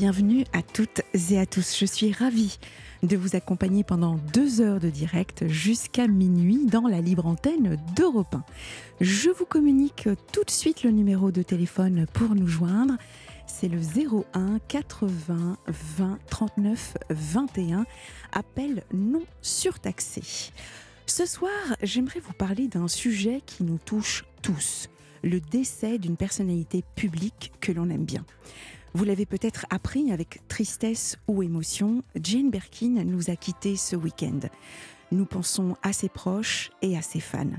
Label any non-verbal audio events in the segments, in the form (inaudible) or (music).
Bienvenue à toutes et à tous. Je suis ravie de vous accompagner pendant deux heures de direct jusqu'à minuit dans la libre antenne d'Europe 1. Je vous communique tout de suite le numéro de téléphone pour nous joindre. C'est le 01 80 20 39 21. Appel non surtaxé. Ce soir, j'aimerais vous parler d'un sujet qui nous touche tous le décès d'une personnalité publique que l'on aime bien. Vous l'avez peut-être appris avec tristesse ou émotion, Jane Birkin nous a quittés ce week-end. Nous pensons à ses proches et à ses fans.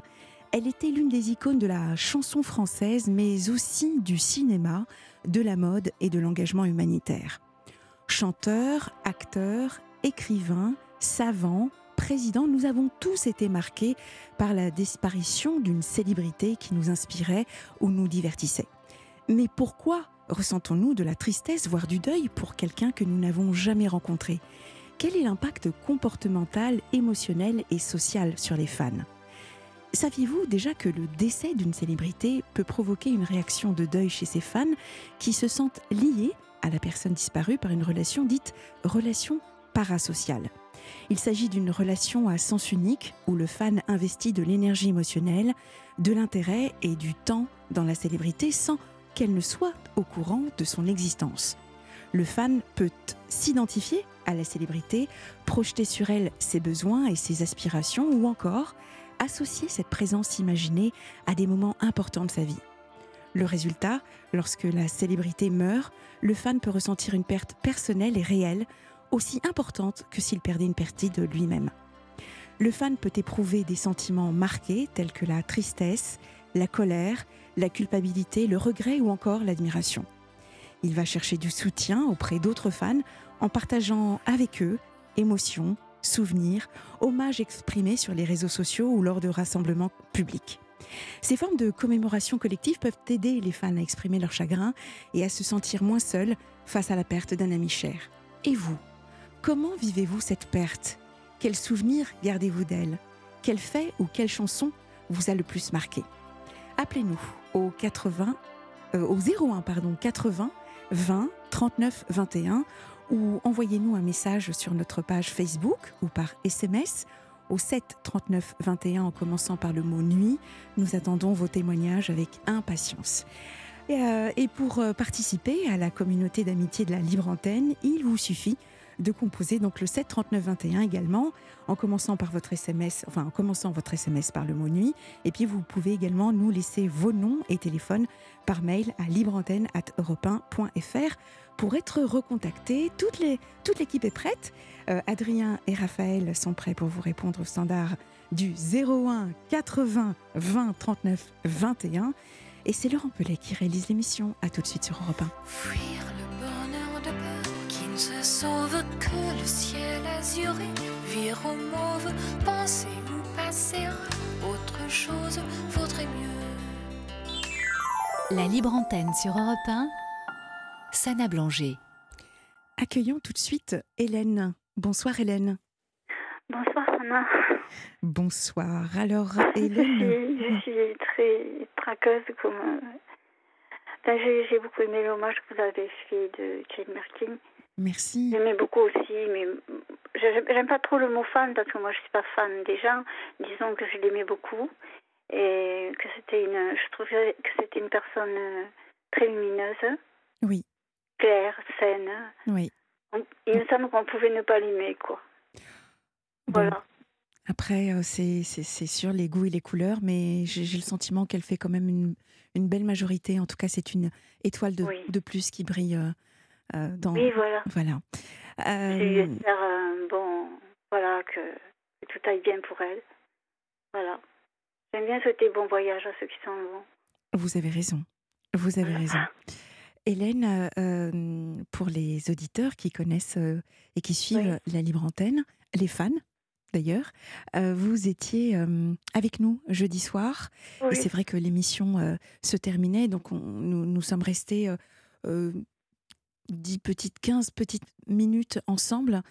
Elle était l'une des icônes de la chanson française, mais aussi du cinéma, de la mode et de l'engagement humanitaire. Chanteur, acteur, écrivain, savant, président, nous avons tous été marqués par la disparition d'une célébrité qui nous inspirait ou nous divertissait. Mais pourquoi ressentons-nous de la tristesse, voire du deuil pour quelqu'un que nous n'avons jamais rencontré. Quel est l'impact comportemental, émotionnel et social sur les fans? Saviez-vous déjà que le décès d'une célébrité peut provoquer une réaction de deuil chez ses fans qui se sentent liés à la personne disparue par une relation dite relation parasociale? Il s'agit d'une relation à sens unique où le fan investit de l'énergie émotionnelle, de l'intérêt et du temps dans la célébrité sans qu'elle ne soit au courant de son existence. Le fan peut s'identifier à la célébrité, projeter sur elle ses besoins et ses aspirations ou encore associer cette présence imaginée à des moments importants de sa vie. Le résultat, lorsque la célébrité meurt, le fan peut ressentir une perte personnelle et réelle, aussi importante que s'il perdait une partie de lui-même. Le fan peut éprouver des sentiments marqués tels que la tristesse, la colère, la culpabilité, le regret ou encore l'admiration. Il va chercher du soutien auprès d'autres fans en partageant avec eux émotions, souvenirs, hommages exprimés sur les réseaux sociaux ou lors de rassemblements publics. Ces formes de commémoration collective peuvent aider les fans à exprimer leur chagrin et à se sentir moins seuls face à la perte d'un ami cher. Et vous Comment vivez-vous cette perte? Quels souvenirs gardez-vous d'elle? Quel fait ou quelle chanson vous a le plus marqué? Appelez-nous au 80 euh, au 01 pardon 80 20 39 21 ou envoyez-nous un message sur notre page Facebook ou par SMS au 7 39 21 en commençant par le mot nuit. Nous attendons vos témoignages avec impatience. Et, euh, pour euh, participer à la communauté d'amitié de la Libre Antenne, il vous suffit de composer donc le 7 39 21 également en commençant par votre SMS, enfin en commençant votre SMS par le mot nuit. Et puis vous pouvez également nous laisser vos noms et téléphones par mail à libreantenne@europe1.fr pour être recontactés. Toute les, toute l'équipe est prête. Euh, Adrien et Raphaël sont prêts pour vous répondre au standard du 01 80 20 39 21. Et c'est Laurent Pellet qui réalise l'émission. À tout de suite sur Europe 1. Fuir le se sauve que le ciel azuré. Vire au mauve, penser ou passer à autre chose? Vaudrait mieux. La libre antenne sur Europe 1, Sana Blanger. Accueillons tout de suite Hélène. Bonsoir Hélène. Bonsoir Anna. Bonsoir. Alors Je Hélène, suis, je suis très traqueuse comme. euh, enfin, j'ai, j'ai beaucoup aimé l'hommage que vous avez fait de Jane Birkin. Merci. J'aimais beaucoup aussi, mais j'aime, pas trop le mot fan parce que moi je suis pas fan des gens. Disons que je l'aimais beaucoup et que c'était une. Je trouvais que c'était une personne euh, très lumineuse, Oui, claire, saine. oui. Il me semble qu'on pouvait ne pas l'aimer, quoi. Bon, Voilà. Après, euh, c'est sur les goûts et les couleurs, mais j'ai le sentiment qu'elle fait quand même une, une belle majorité. En tout cas, c'est une étoile de, Oui. de plus qui brille euh, dans. Oui, voilà. Voilà. Euh, J'espère, euh, bon, voilà, que, que tout aille bien pour elle. Voilà. J'aime bien souhaiter bon voyage à ceux qui s'en vont. Vous avez raison. Vous avez raison. Hélène, euh, euh, pour les auditeurs qui connaissent euh, et qui suivent la libre antenne, les fans d'ailleurs, vous étiez avec nous jeudi soir. Et c'est vrai que l'émission se terminait, donc nous, nous, sommes restés 10 petites, 15 petites minutes ensemble.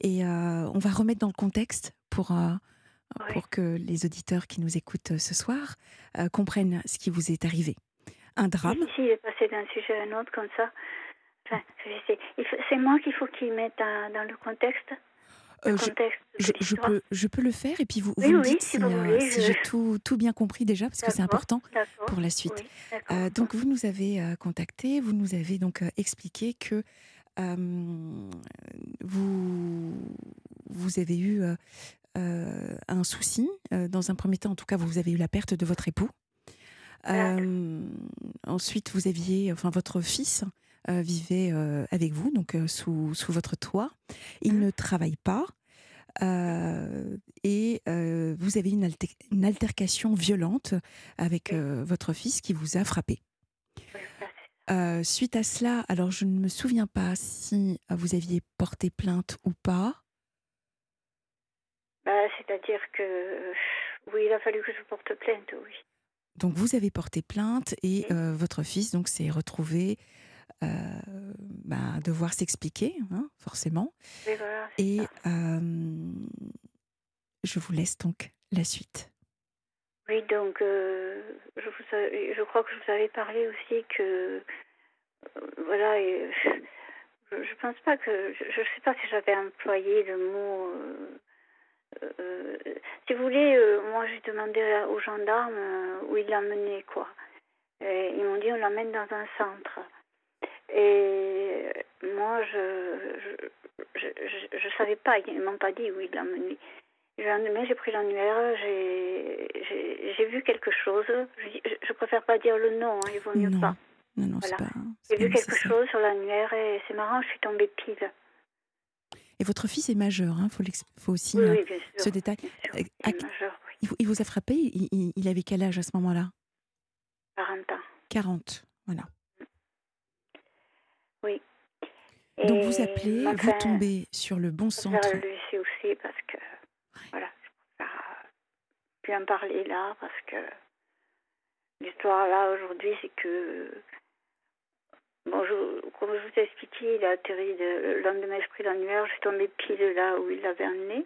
Et on va remettre dans le contexte pour, pour que les auditeurs qui nous écoutent ce soir comprennent ce qui vous est arrivé un drame. Si, il est passé d'un sujet à un autre comme ça. Enfin, c'est moi qu'il faut qu'il mette dans, le contexte. Euh, je, je, peux, je peux le faire et puis vous, vous me dites si, euh, j'ai tout, tout, bien compris déjà parce que c'est important pour la suite. Euh, donc vous nous avez contacté, vous nous avez donc expliqué que vous, vous avez eu un souci. dans un premier temps, en tout cas, vous avez eu la perte de votre époux. Ensuite, vous aviez, enfin, votre fils euh, vivait euh, avec vous, donc sous, sous, votre toit. Il mmh. ne travaille pas. et vous avez une, une, altercation violente avec votre fils qui vous a frappé. suite à cela, alors je ne me souviens pas si vous aviez porté plainte ou pas. Bah, C'est-à-dire que oui, il a fallu que je porte plainte, oui. Donc vous avez porté plainte et euh, votre fils donc s'est retrouvé euh, bah, devoir s'expliquer, hein, forcément. et je vous laisse donc la suite. Oui, donc euh, je, vous, je, crois que je vous avais parlé aussi que voilà, je ne pense pas que je sais pas si j'avais employé le mot euh, si vous voulez, euh, moi j'ai demandé aux gendarmes euh, où ils l'emmenaient, quoi. Et ils m'ont dit on l'emmène dans un centre. Et moi, je je, je, je, savais pas, ils m'ont pas dit où ils l'emmenaient. Le lendemain, j'ai pris l'annuaire, j'ai vu quelque chose. Je, je, préfère pas dire le nom, hein, il vaut mieux pas. Non, non, voilà. J'ai vu quelque chose sur l'annuaire et c'est marrant, je suis tombée pile. Et votre fils est majeur, il hein, faut, faut, aussi euh, ce détail. Euh, il, vous a frappé, il, avait quel âge à ce moment-là? 40 ans. 40, voilà. Oui. Donc vous appelez, vous tombez sur le bon centre. Je le aussi parce que, voilà, je préfère plus en parler là parce que l'histoire là aujourd'hui c'est que Bon, comme je vous ai expliqué, il a atterri le lendemain, je pris l'annuaire, je suis tombée pile là où il l'avait emmené.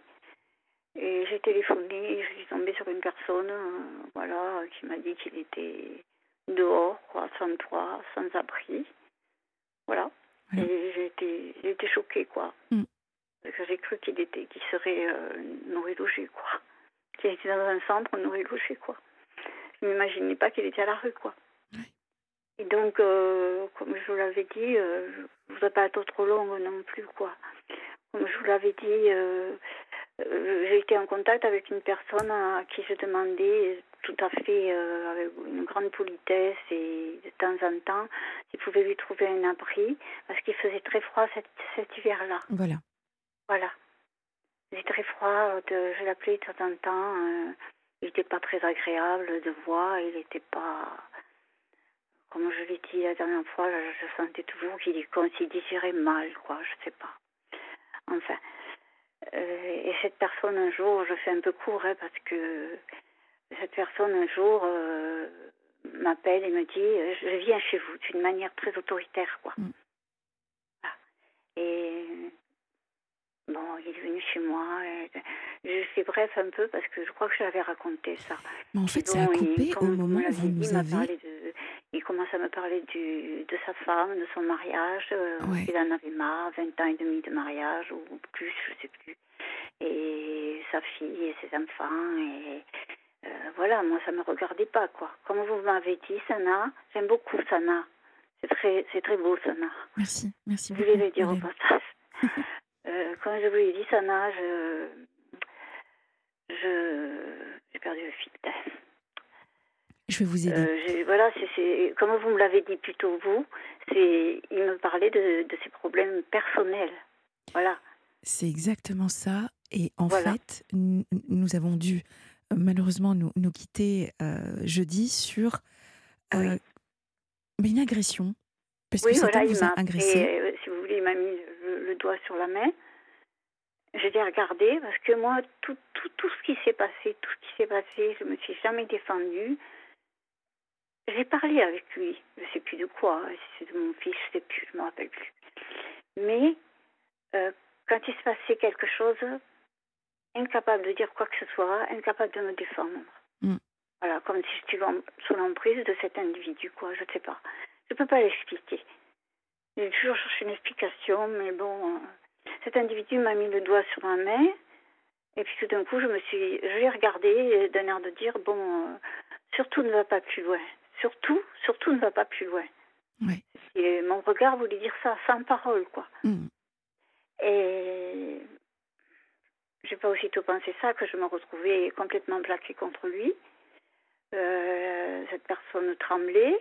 Et j'ai téléphoné, je suis tombée sur une personne, euh, voilà, qui m'a dit qu'il était dehors, quoi, sans toit, sans abri. Voilà. Et j'ai été, choquée, quoi. Mm. J'ai cru qu'il était, qu'il serait euh, nourri logé, quoi. Qu'il était dans un centre nourri logé, quoi. Je n'imaginais pas qu'il était à la rue, quoi. Et donc, euh, comme je vous l'avais dit, euh, je ne voudrais pas être trop longue non plus, quoi. Comme je vous l'avais dit, j'ai été en contact avec une personne à qui je demandais tout à fait avec une grande politesse et de temps en temps s'il pouvait lui trouver un abri parce qu'il faisait très froid cet, cet hiver-là. Voilà. Voilà. Il faisait très froid, de, je l'appelais de temps en temps. il n'était pas très agréable de voix, il n'était pas comme je l'ai dit la dernière fois, je sentais toujours qu'il s'y désirait mal, quoi, je sais pas. Enfin. Euh, et cette personne, un jour, je fais un peu court, hein, parce que cette personne, un jour, euh, m'appelle et me dit Je viens chez vous, d'une manière très autoritaire, quoi. Mm. Et bon, il est venu chez moi. je fais bref un peu parce que je crois que je l'avais raconté ça. Mais en fait, ça a coupé au moment où vous nous avez il commence à me parler du, de sa femme, de son mariage. Euh, il en avait marre, 20 ans et demi de mariage ou plus, je sais plus. Et sa fille et ses enfants. Et euh, voilà, moi, ça me regardait pas, quoi. Comme vous m'avez dit, Sana, j'aime beaucoup Sana. C'est très, c'est très beau, Sana. Merci, merci beaucoup. Je voulais le dire au passage. (laughs) euh, comme je vous l'ai dit, Sana, je, je, j'ai perdu le fil. Je vais vous aider. Euh, voilà, c'est comme vous me l'avez dit plutôt vous, c'est il me parlait de, de, ses problèmes personnels. Voilà. C'est exactement ça. Et en fait, nous avons dû malheureusement nous, nous quitter jeudi sur mais une agression. Parce oui, que voilà, il vous a agressé. et, si vous voulez, il m'a mis le, le doigt sur la main. J'ai dit regarder parce que moi, tout, tout, tout ce qui s'est passé, tout ce qui s'est passé, je me suis jamais défendue. J'ai parlé avec lui, je sais plus de quoi, si c'est de mon fils, je sais plus, je me rappelle plus. Mais euh, quand il se passait quelque chose, incapable de dire quoi que ce soit, incapable de me défendre. Mm. Voilà, comme si j'étais sous l'emprise de cet individu, quoi, je ne sais pas. Je ne peux pas l'expliquer. J'ai toujours cherché une explication, mais bon, euh, cet individu m'a mis le doigt sur ma main, et puis tout d'un coup, je me suis, je l'ai regardé d'un air de dire, bon, euh, surtout ne va pas plus loin. Surtout, surtout ne va pas plus loin. Et mon regard voulait dire ça sans parole, quoi. Mm. Et j'ai pas aussitôt pensé ça que je me retrouvais complètement plaquée contre lui. Euh, cette personne tremblait.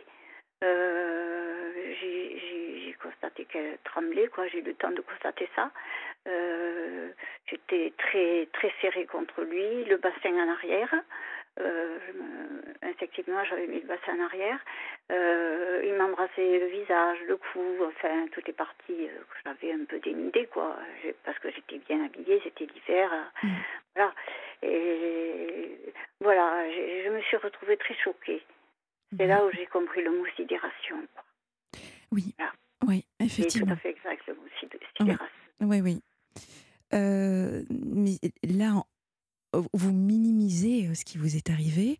Euh, j'ai- constaté qu'elle tremblait, quoi. J'ai eu le temps de constater ça. Euh, J'étais très très serrée contre lui, le bassin en arrière. Euh, instinctivement, j'avais mis le bassin en arrière. Euh, il m'embrassait le visage, le cou, enfin toutes les parties euh, que j'avais un peu dénudées, quoi. Parce que j'étais bien habillée, c'était l'hiver. Mm. Voilà. Et voilà, je me suis retrouvée très choquée. C'est là où j'ai compris le mot sidération. quoi. Oui, Voilà. oui, C'est tout effectivement. à fait exact le mot sid- sidération. Oui, oui. Euh, mais là, vous minimisez euh, ce qui vous est arrivé.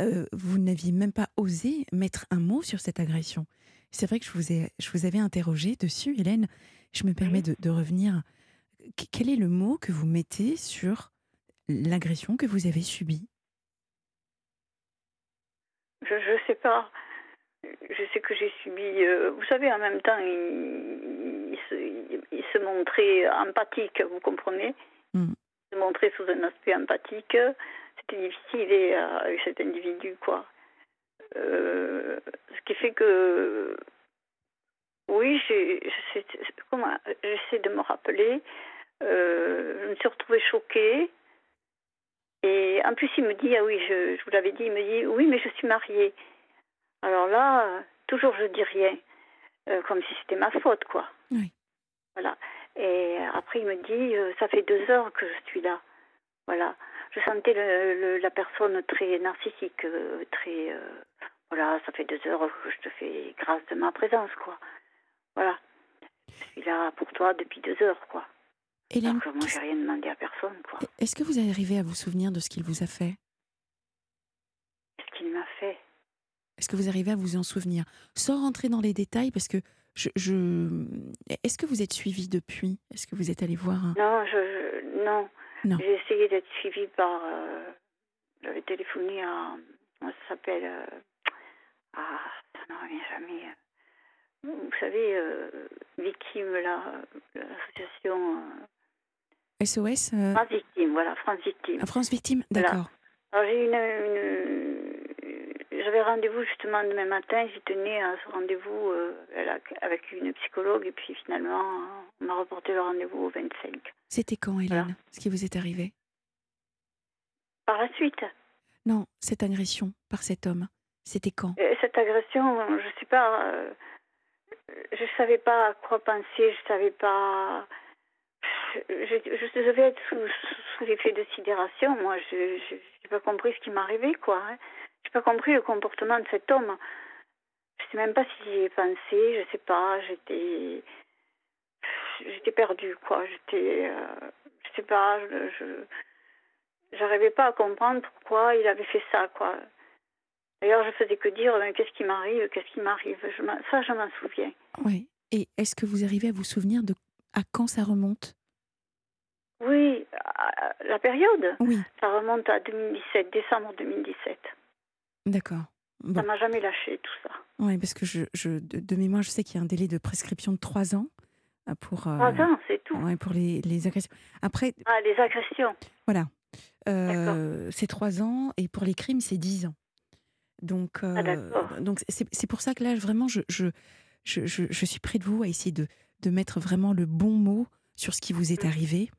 Euh, vous n'aviez même pas osé mettre un mot sur cette agression. C'est vrai que je vous, ai, je vous avais interrogé dessus, Hélène. Je me permets de, de revenir. Qu- Quel est le mot que vous mettez sur l'agression que vous avez subie? Je ne sais pas. Je sais que j'ai subi. euh, vous savez, en même temps, il, il se, il- il se montrait empathique, vous comprenez? Mm. Montrait sous un aspect empathique. C'était difficile et, euh, avec cet individu, quoi. Euh, ce qui fait que. Oui, j'essaie de me rappeler. Euh, je me suis retrouvée choquée. Et en plus, il me dit, ah oui, je, je vous l'avais dit, il me dit, oui, mais je suis mariée. Alors là, toujours je dis rien, euh, comme si c'était ma faute, quoi. Oui. Voilà. Et après, il me dit, euh, ça fait deux heures que je suis là. Voilà. Je sentais le, le- la personne très narcissique, euh, très. euh, voilà, ça fait deux heures que je te fais grâce de ma présence, quoi. Voilà. Je suis là pour toi depuis deux heures, quoi. Hélène, Alors que moi, j'ai rien demandé à personne, quoi. est-ce que vous arrivez à vous souvenir de ce qu'il vous a fait? Qu'est-ce qu'il m'a fait Est-ce que vous arrivez à vous en souvenir? Sans rentrer dans les détails, parce que je. je- Est-ce que vous êtes suivi depuis? Est-ce que vous êtes allé voir un... Non, je, non. Non. J'ai essayé d'être suivie par. euh, J'avais téléphoné à. Ça s'appelle euh, Ah, ça ne revient jamais. euh. Vous savez, euh, victime, là, l'association. SOS France Victime, voilà, France Victime. France Victime Voilà. D'accord. Alors j'ai une, une- j'avais rendez-vous justement demain matin, j'y tenais à ce rendez-vous euh, avec une psychologue et puis finalement on m'a reporté le rendez-vous au 25. C'était quand, Hélène Voilà. Ce qui vous est arrivé? Par la suite, Non, cette agression par cet homme. C'était quand? Euh, cette agression, je sais pas, euh, je savais pas à quoi penser, je savais pas. Je, je devais être sous, sous- sous l'effet de sidération. Moi, je n'ai pas compris ce qui m'arrivait, quoi. Hein. J'ai pas compris le comportement de cet homme. Je sais même pas si j'y ai pensé, je sais pas. J'étais, j'étais perdue, quoi. J'étais, euh, je sais pas. Je, j'arrivais pas à comprendre pourquoi il avait fait ça, quoi. D'ailleurs, je faisais que dire, qu'est-ce qui m'arrive, qu'est-ce qui m'arrive? Ça, je m'en souviens. Oui. Et est-ce que vous arrivez à vous souvenir de à quand ça remonte? Oui, à la période, Oui, ça remonte à 2017, décembre 2017. D'accord. Bon. Ça m'a jamais lâché tout ça. Oui, parce que je, je, de, de mémoire, je sais qu'il y a un délai de prescription de trois ans euh, pour, euh, Trois ans, c'est tout. ouais, pour les, les agressions. Après, Ah, les agressions. voilà. Euh, c'est trois ans et pour les crimes, c'est dix ans. Donc, euh, Ah, donc c'est pour ça que là, vraiment, je, je, je, je, je suis près de vous à essayer de, de mettre vraiment le bon mot sur ce qui vous est Mhm. arrivé.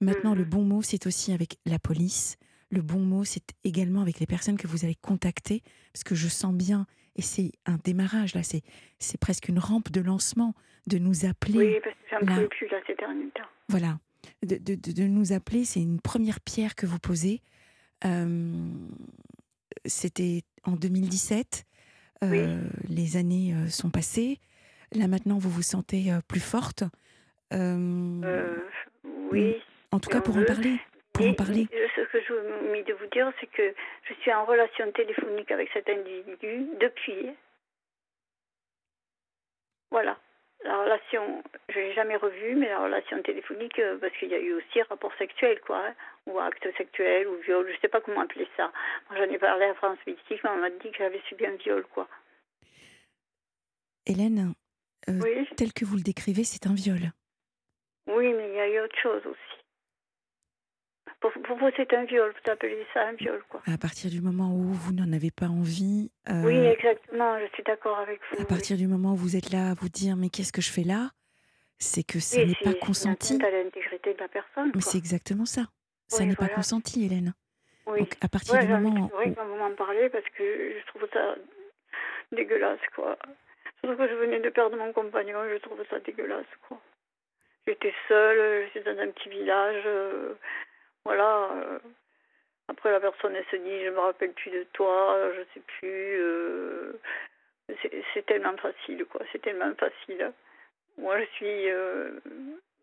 Maintenant, le Mhm. bon mot, c'est aussi avec la police, le bon mot, c'est également avec les personnes que vous allez contacter, parce que je sens bien, et c'est un démarrage là, c'est c'est presque une rampe de lancement de nous appeler. Oui, parce que j'en là. pouvais plus là ces derniers temps. Voilà, de, de- de- nous appeler, c'est une première pierre que vous posez. Euh, C'était en 2017. Euh, Oui. Les années euh, sont passées. Là maintenant, vous vous sentez plus forte. Oui. en tout cas, pour en parler. Pour Et en parler. Ce que je vous mis de vous dire, c'est que je suis en relation téléphonique avec cet individu depuis. Voilà. La relation, je l'ai jamais revue, mais la relation téléphonique, euh, parce qu'il y a eu aussi rapport sexuel, quoi, hein, ou acte sexuel, ou viol, je sais pas comment appeler ça. Moi, j'en ai parlé à France Méditique, mais on m'a dit que j'avais subi un viol, quoi. Hélène, euh, Oui, tel que vous le décrivez, c'est un viol. oui, mais il y a eu autre chose aussi. Pour, pour vous, c'est un viol, vous appelez ça un viol, quoi. À partir du moment où vous n'en avez pas envie, euh, Oui, exactement, je suis d'accord avec vous. à oui. partir du moment où vous êtes là à vous dire mais qu'est-ce que je fais là, c'est que ça Oui, n'est c'est- pas c'est consenti. atteinte à l'intégrité de la personne. Mais quoi. c'est exactement ça. Ça n'est pas consenti, Hélène. Oui. Donc à partir Ouais, du moment pleurer où quand vous m'en parlez parce que je trouve ça dégueulasse, quoi. Surtout que je venais de perdre mon compagnon, je trouve ça dégueulasse, quoi. J'étais seule, j'étais dans un petit village, euh, voilà. euh. Après, la personne, elle se dit, je me rappelle plus de toi, je sais plus. euh, c'est- tellement facile, quoi. C'est tellement facile. Moi, je suis... euh,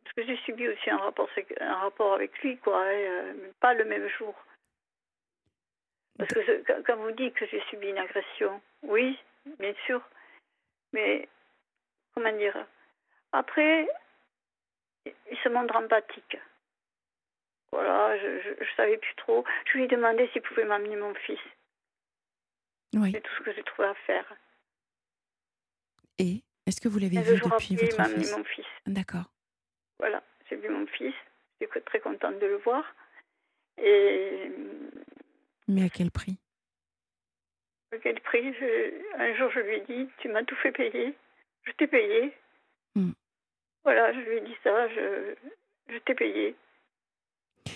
Parce que j'ai subi aussi un rapport, un rapport avec lui, quoi. hein, euh, pas le même jour. Parce que quand vous dites que j'ai subi une agression, oui, bien sûr. Mais, comment dire? Après, il se montre empathique. Voilà, je, je savais plus trop. Je lui ai demandé s'il pouvait m'amener mon fils. oui. C'est tout ce que j'ai trouvé à faire. Et est-ce que vous l'avez vu depuis après, il votre fils mon fils. D'accord. Voilà, j'ai vu mon fils. J'étais très contente de le voir. Et Mais à quel prix? à quel prix? Je- Un jour, je lui ai dit Tu m'as tout fait payer. Je t'ai payé. Hmm. Voilà, je lui ai dit ça. Je, je t'ai payé.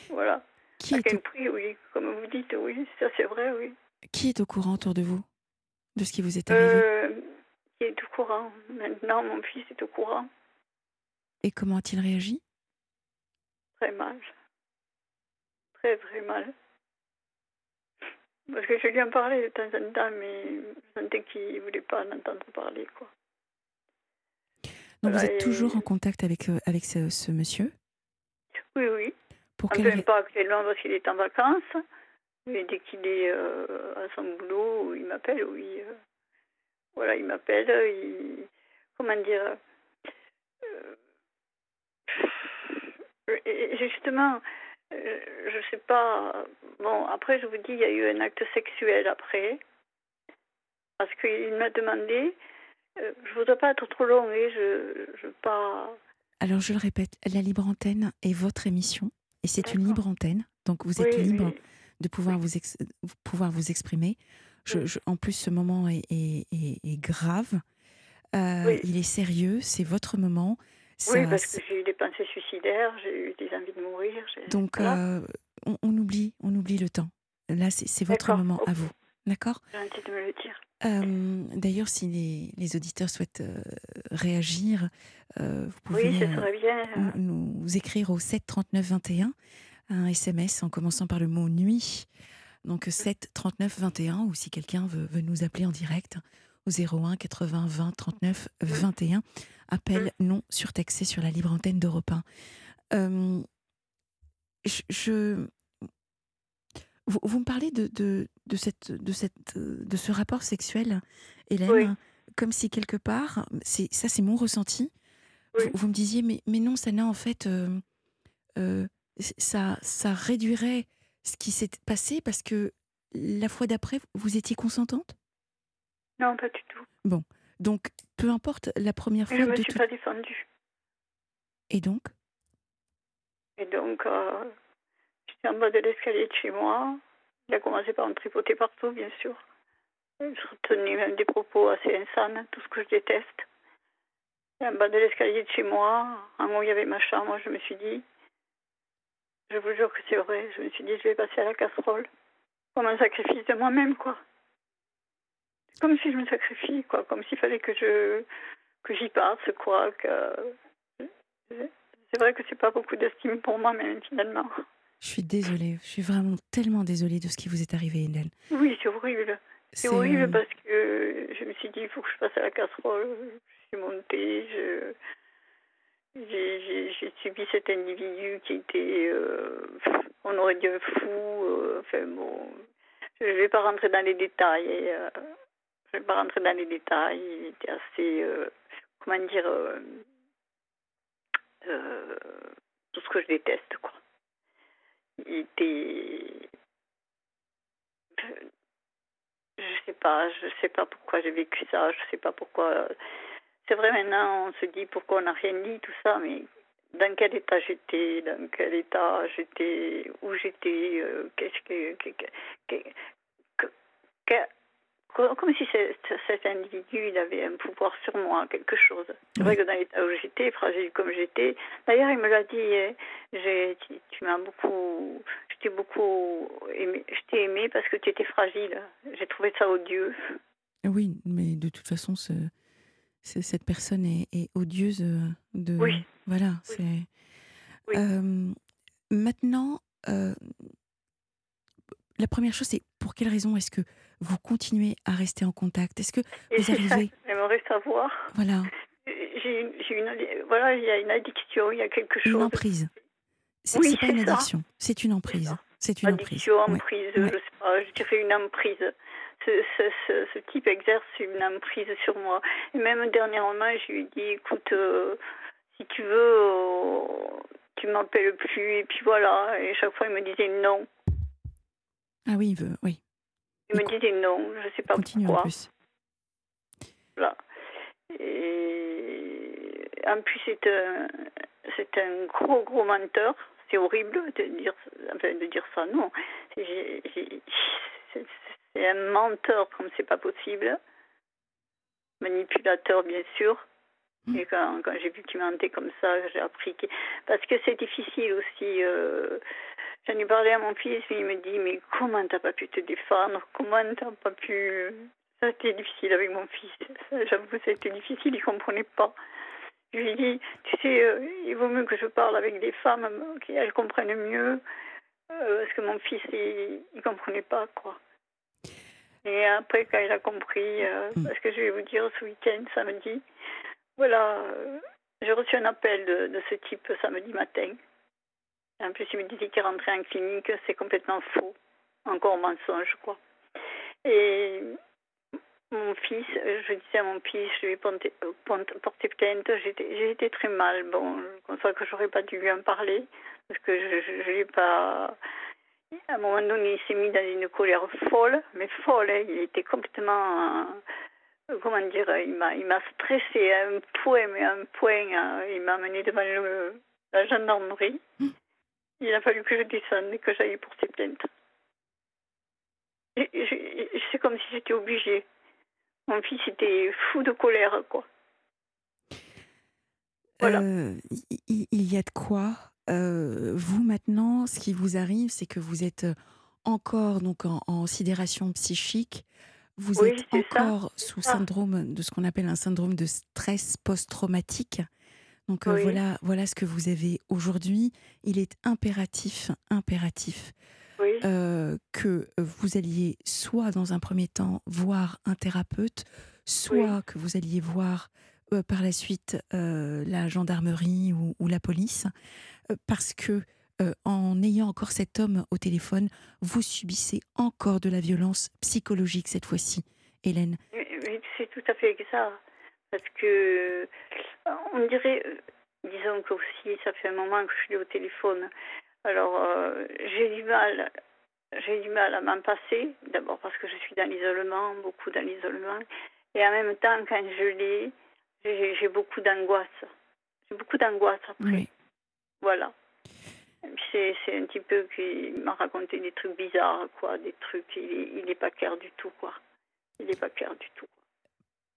Voilà. qui à quel au, prix, oui. Comme vous dites, oui. Ça, c'est vrai, oui. qui est au courant autour de vous de ce qui vous est arrivé? Euh, il est au courant. Maintenant, mon fils est au courant. Et comment a-t-il réagi? Très mal. Très, très mal. Parce que je lui en parlais de temps en temps, mais je sentais qu'il ne voulait pas en entendre parler, quoi. Donc vous Voilà, êtes et- toujours en contact avec, euh, avec ce, ce monsieur? Oui, oui. Pour quelle ra- pas actuellement parce qu'il est en vacances. Mais dès qu'il est euh, à son boulot, il m'appelle, oui. euh, voilà, il m'appelle. Il... Comment dire euh, et- Justement, je sais pas. Bon, après, je vous dis, il y a eu un acte sexuel après. Parce qu'il m'a demandé. je voudrais pas être trop long, et je je veux pas. Alors je le répète, la libre antenne est votre émission et c'est une libre antenne. Donc vous êtes Oui, libre oui. de pouvoir vous, ex- pouvoir vous exprimer. Je- Oui. je- en plus, ce moment est, est- est- est grave. Euh, Oui. Il est sérieux, c'est votre moment. Oui, Ça- parce que j'ai eu des pensées suicidaires, j'ai eu des envies de mourir. Donc, voilà. euh, on, on oublie, on oublie le temps. Là, c'est votre moment à vous. D'accord gentil de me le dire. Euh, D'ailleurs, si les, les auditeurs souhaitent euh, réagir, euh, vous pouvez Oui, euh, bien. nous, écrire au 7 39 21, un SMS en commençant par le mot nuit. Donc 7 39 21, ou si quelqu'un veut, veut nous appeler en direct au 01 80 20 39 21, appel non surtaxé sur la libre antenne d'Europe 1. Euh, je, je- vous, vous me parlez de, de, de, cette, de, cette, euh, de ce rapport sexuel, Hélène, Oui. comme si quelque part, c'est ça c'est mon ressenti, Oui. vous, vous me disiez, mais, mais non, ça n'a en fait, euh, euh, ça, ça réduirait ce qui s'est passé parce que la fois d'après, vous étiez consentante? Non, pas du tout. Donc, peu importe la première Mais fois je me de suis tout. pas défendue. Et donc? Et donc, euh, en bas de l'escalier de chez moi. Il a commencé par me tripoter partout, bien sûr. Je retenais même des propos assez insanes, tout ce que je déteste. Et en bas de l'escalier de chez moi, en haut il y avait ma chambre, je me suis dit, Je vous jure que c'est vrai. Je me suis dit, je vais passer à la casserole. Comme un sacrifice de moi-même, quoi. Comme si je me sacrifie, quoi. Comme s'il fallait que je que j'y passe, quoi. Que... C'est vrai que c'est pas beaucoup d'estime pour moi, même finalement. Je suis désolée. Je suis vraiment tellement désolée de ce qui vous est arrivé, Hélène. Oui, c'est horrible. C'est horrible parce que je me suis dit, il faut que je passe à la casserole. Je suis montée, je j'ai subi cet individu qui était, euh, on aurait dit un fou. Euh, enfin bon, je ne vais pas rentrer dans les détails. Euh, je ne vais pas rentrer dans les détails. Il était assez, comment dire, tout ce que je déteste, quoi. Était, je sais pas, je sais pas pourquoi j'ai vécu ça. Je sais pas pourquoi c'est vrai, maintenant, on se dit pourquoi on n'a rien dit, tout ça, mais dans quel état j'étais, dans quel état j'étais, où j'étais, euh, qu'est-ce que, que, que, comme si cet individu il avait un pouvoir sur moi, quelque chose. C'est vrai que dans l'état où j'étais, fragile comme j'étais, d'ailleurs il me l'a dit, hein, j'ai, tu, m'as beaucoup, je t'ai beaucoup aimé, je t'ai aimé parce que tu étais fragile. J'ai trouvé ça odieux. Oui, mais de toute façon, ce cette personne est, odieuse euh, de. Oui. Voilà. C'est. maintenant, euh, la première chose, c'est pour quelle raison est-ce que vous continuez à rester en contact? Est-ce que vous arrivez J'aimerais savoir. Voilà. J'ai une, voilà, il y a une addiction, il y a quelque chose. Une emprise. C'est oui, pas une addiction, c'est une emprise. C'est une addiction, emprise. emprise, je sais pas, je dirais une emprise ce, type exerce une emprise sur moi. Et même dernièrement, je lui ai dit, écoute, euh, si tu veux, euh, tu m'appelles plus. Et puis voilà. Et chaque fois, il me disait non. Ah oui, il veut, oui. Il, me disait non, je ne sais pas continue pourquoi. En plus. Voilà. Et en plus, c'est un, c'est un gros, gros menteur. C'est horrible de dire, enfin, de dire ça, non. C'est un menteur comme c'est pas possible. Manipulateur, bien sûr. Et quand, quand j'ai vu qu'il mentait comme ça, j'ai appris que... Parce que c'est difficile aussi. Euh... J'en ai parlé à mon fils, il me dit Mais comment t'as pas pu te défendre? Comment t'as pas pu. Ça a été difficile avec mon fils. J'avoue ça a été difficile, il comprenait pas. Je lui ai dit Tu sais, euh, il vaut mieux que je parle avec des femmes, qu'elles comprennent mieux. Euh, parce que mon fils, il, il comprenait pas, quoi. Et après, quand il a compris, euh, mm. parce que je vais vous dire, ce week-end, samedi, voilà, euh, j'ai reçu un appel de, ce type samedi matin. En plus, il me disait qu'il rentrait en clinique, c'est complètement faux, encore mensonge, quoi. Et mon fils, je disais à mon fils, je lui ai porté, plainte, j'ai été très mal. Bon, je pense que j'aurais pas dû lui en parler, parce que je n'ai pas à un moment donné, il s'est mis dans une colère folle, mais folle. Hein. il était complètement, comment dire, il m'a, il m'a stressé à un point, mais à un point. Hein. il m'a amené devant la gendarmerie. Hmm. Il a fallu que je descende et que j'aille pour ses plaintes. c'est comme si j'étais obligée. Mon fils était fou de colère, quoi. Voilà. Euh, il y a de quoi euh, vous maintenant, ce qui vous arrive, c'est que vous êtes euh, encore donc en, sidération psychique. Vous êtes encore sous syndrome de ce qu'on appelle un syndrome de stress post-traumatique. Donc euh, voilà, voilà ce que vous avez aujourd'hui. Il est impératif, impératif que vous alliez soit dans un premier temps voir un thérapeute, soit que vous alliez voir par la suite la gendarmerie ou la police. Euh, parce que euh, en ayant encore cet homme au téléphone, vous subissez encore de la violence psychologique cette fois-ci, Hélène. Oui, c'est tout à fait ça. Parce que euh, on dirait, disons que aussi, ça fait un moment que je suis au téléphone. Alors, j'ai du mal, j'ai du mal à m'en passer. D'abord parce que je suis dans l'isolement, beaucoup dans l'isolement, et en même temps, quand je lis, j'ai beaucoup d'angoisse. J'ai beaucoup d'angoisse après. Oui. Voilà. C'est un petit peu qui m'a raconté des trucs bizarres, quoi, des trucs. Il n'est pas clair du tout, quoi. Il n'est pas clair du tout.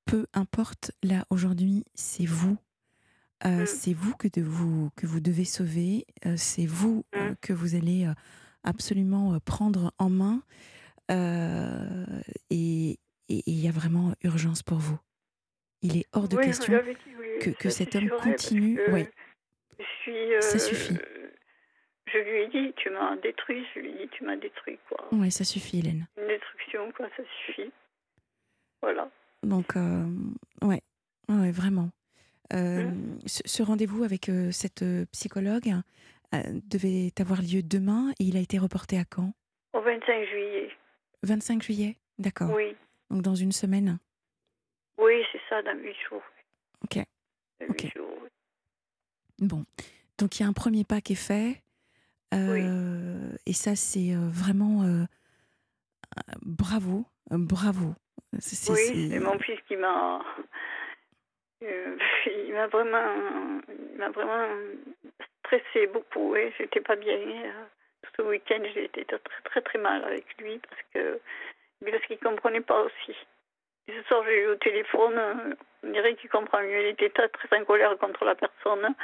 Peu importe, là, aujourd'hui, c'est vous. Euh, Mm. C'est vous que, de vous que vous devez sauver. euh, C'est vous euh, Mm. que vous allez euh, absolument euh, prendre en main. euh, et il y a vraiment urgence pour vous. Il est hors de oui, question dit, oui, que, que cet c'est homme continue. Je suis. euh, Ça suffit. Je lui ai dit, tu m'as détruit. Je lui ai dit, tu m'as détruit, quoi. ouais, ça suffit, Hélène. Une destruction, quoi, ça suffit. Voilà. Donc, euh, ouais, ouais, vraiment. Euh, Mm. Ce, ce rendez-vous avec euh, cette euh, psychologue devait avoir lieu demain et il a été reporté à quand? Au 25 juillet. 25 juillet? D'accord. Oui. Donc, dans une semaine? Oui, c'est ça, dans 8 jours. Ok. Dans Ok. huit jours, oui. Bon. Donc, il y a un premier pas qui est fait. Euh, Et ça, c'est euh, vraiment euh, bravo. bravo. C'est- Oui, c'est- mon fils qui m'a. euh, (laughs) il m'a vraiment. Il m'a vraiment stressé beaucoup. Oui, j'étais pas bien. Tout ce week-end, j'ai été très, très, très mal avec lui parce que. Parce qu'il comprenait pas aussi. Et ce soir, j'ai eu au téléphone. On dirait qu'il comprend mieux. Il était très, très en colère contre la personne.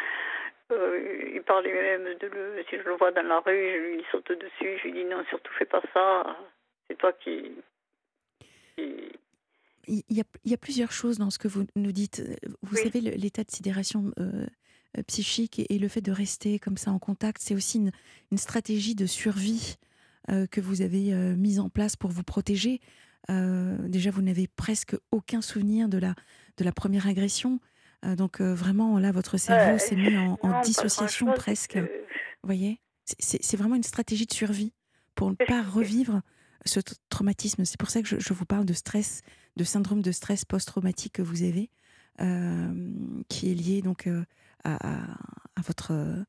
Euh, il parlait même de le. Si je le vois dans la rue, je lui saute dessus. Je lui dis non, surtout fais pas ça. C'est toi qui. qui- Il y, a, il y a plusieurs choses dans ce que vous nous dites. Vous Oui. savez, l'état de sidération euh, euh, psychique et, et le fait de rester comme ça en contact, c'est aussi une, une stratégie de survie euh, que vous avez mise en place pour vous protéger. Déjà, vous n'avez presque aucun souvenir de la, de la première agression. Euh, donc, euh, vraiment, là, votre cerveau s'est mis en, en (laughs) non, pas dissociation presque. Vous voyez C'est- vraiment une stratégie de survie pour ne pas (laughs) revivre ce traumatisme. C'est pour ça que je, je vous parle de stress, de syndrome de stress post-traumatique que vous avez, euh, qui est lié donc euh, à, votre euh,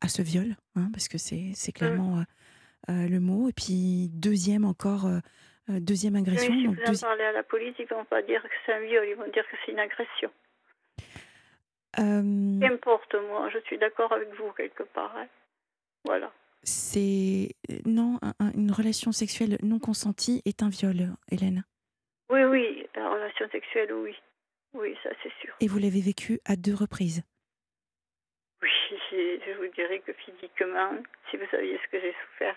à ce viol, hein, parce que c'est c'est clairement le mot. Et puis deuxième encore, deuxième Oui, agression. si donc vous en deuxi- parlez à la police, ils vont pas dire que c'est un viol, ils vont dire que c'est une agression. Euh, Qu'importe, moi, je suis d'accord avec vous quelque part. hein. Voilà. c'est non un- un- une relation sexuelle non consentie est un viol, Hélène. Oui, oui, la relation sexuelle, oui. Oui, ça c'est sûr. Et vous l'avez vécu à deux reprises. Oui, je vous dirais que physiquement, si vous saviez ce que j'ai souffert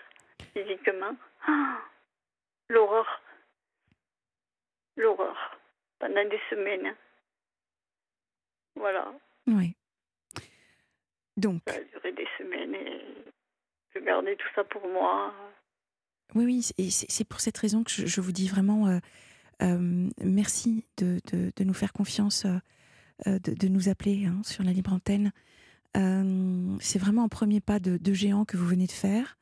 physiquement, ah, (gasps) l'horreur. L'horreur. Pendant des semaines. Voilà. Oui. Donc, Ça a duré des semaines et je gardais tout ça pour moi. oui, oui, c'est- et c'est pour cette raison que je, je vous dis vraiment euh, euh, merci de, de- de nous faire confiance, euh, de, de nous appeler hein, sur la libre antenne. C'est vraiment un premier pas de, géant que vous venez de faire.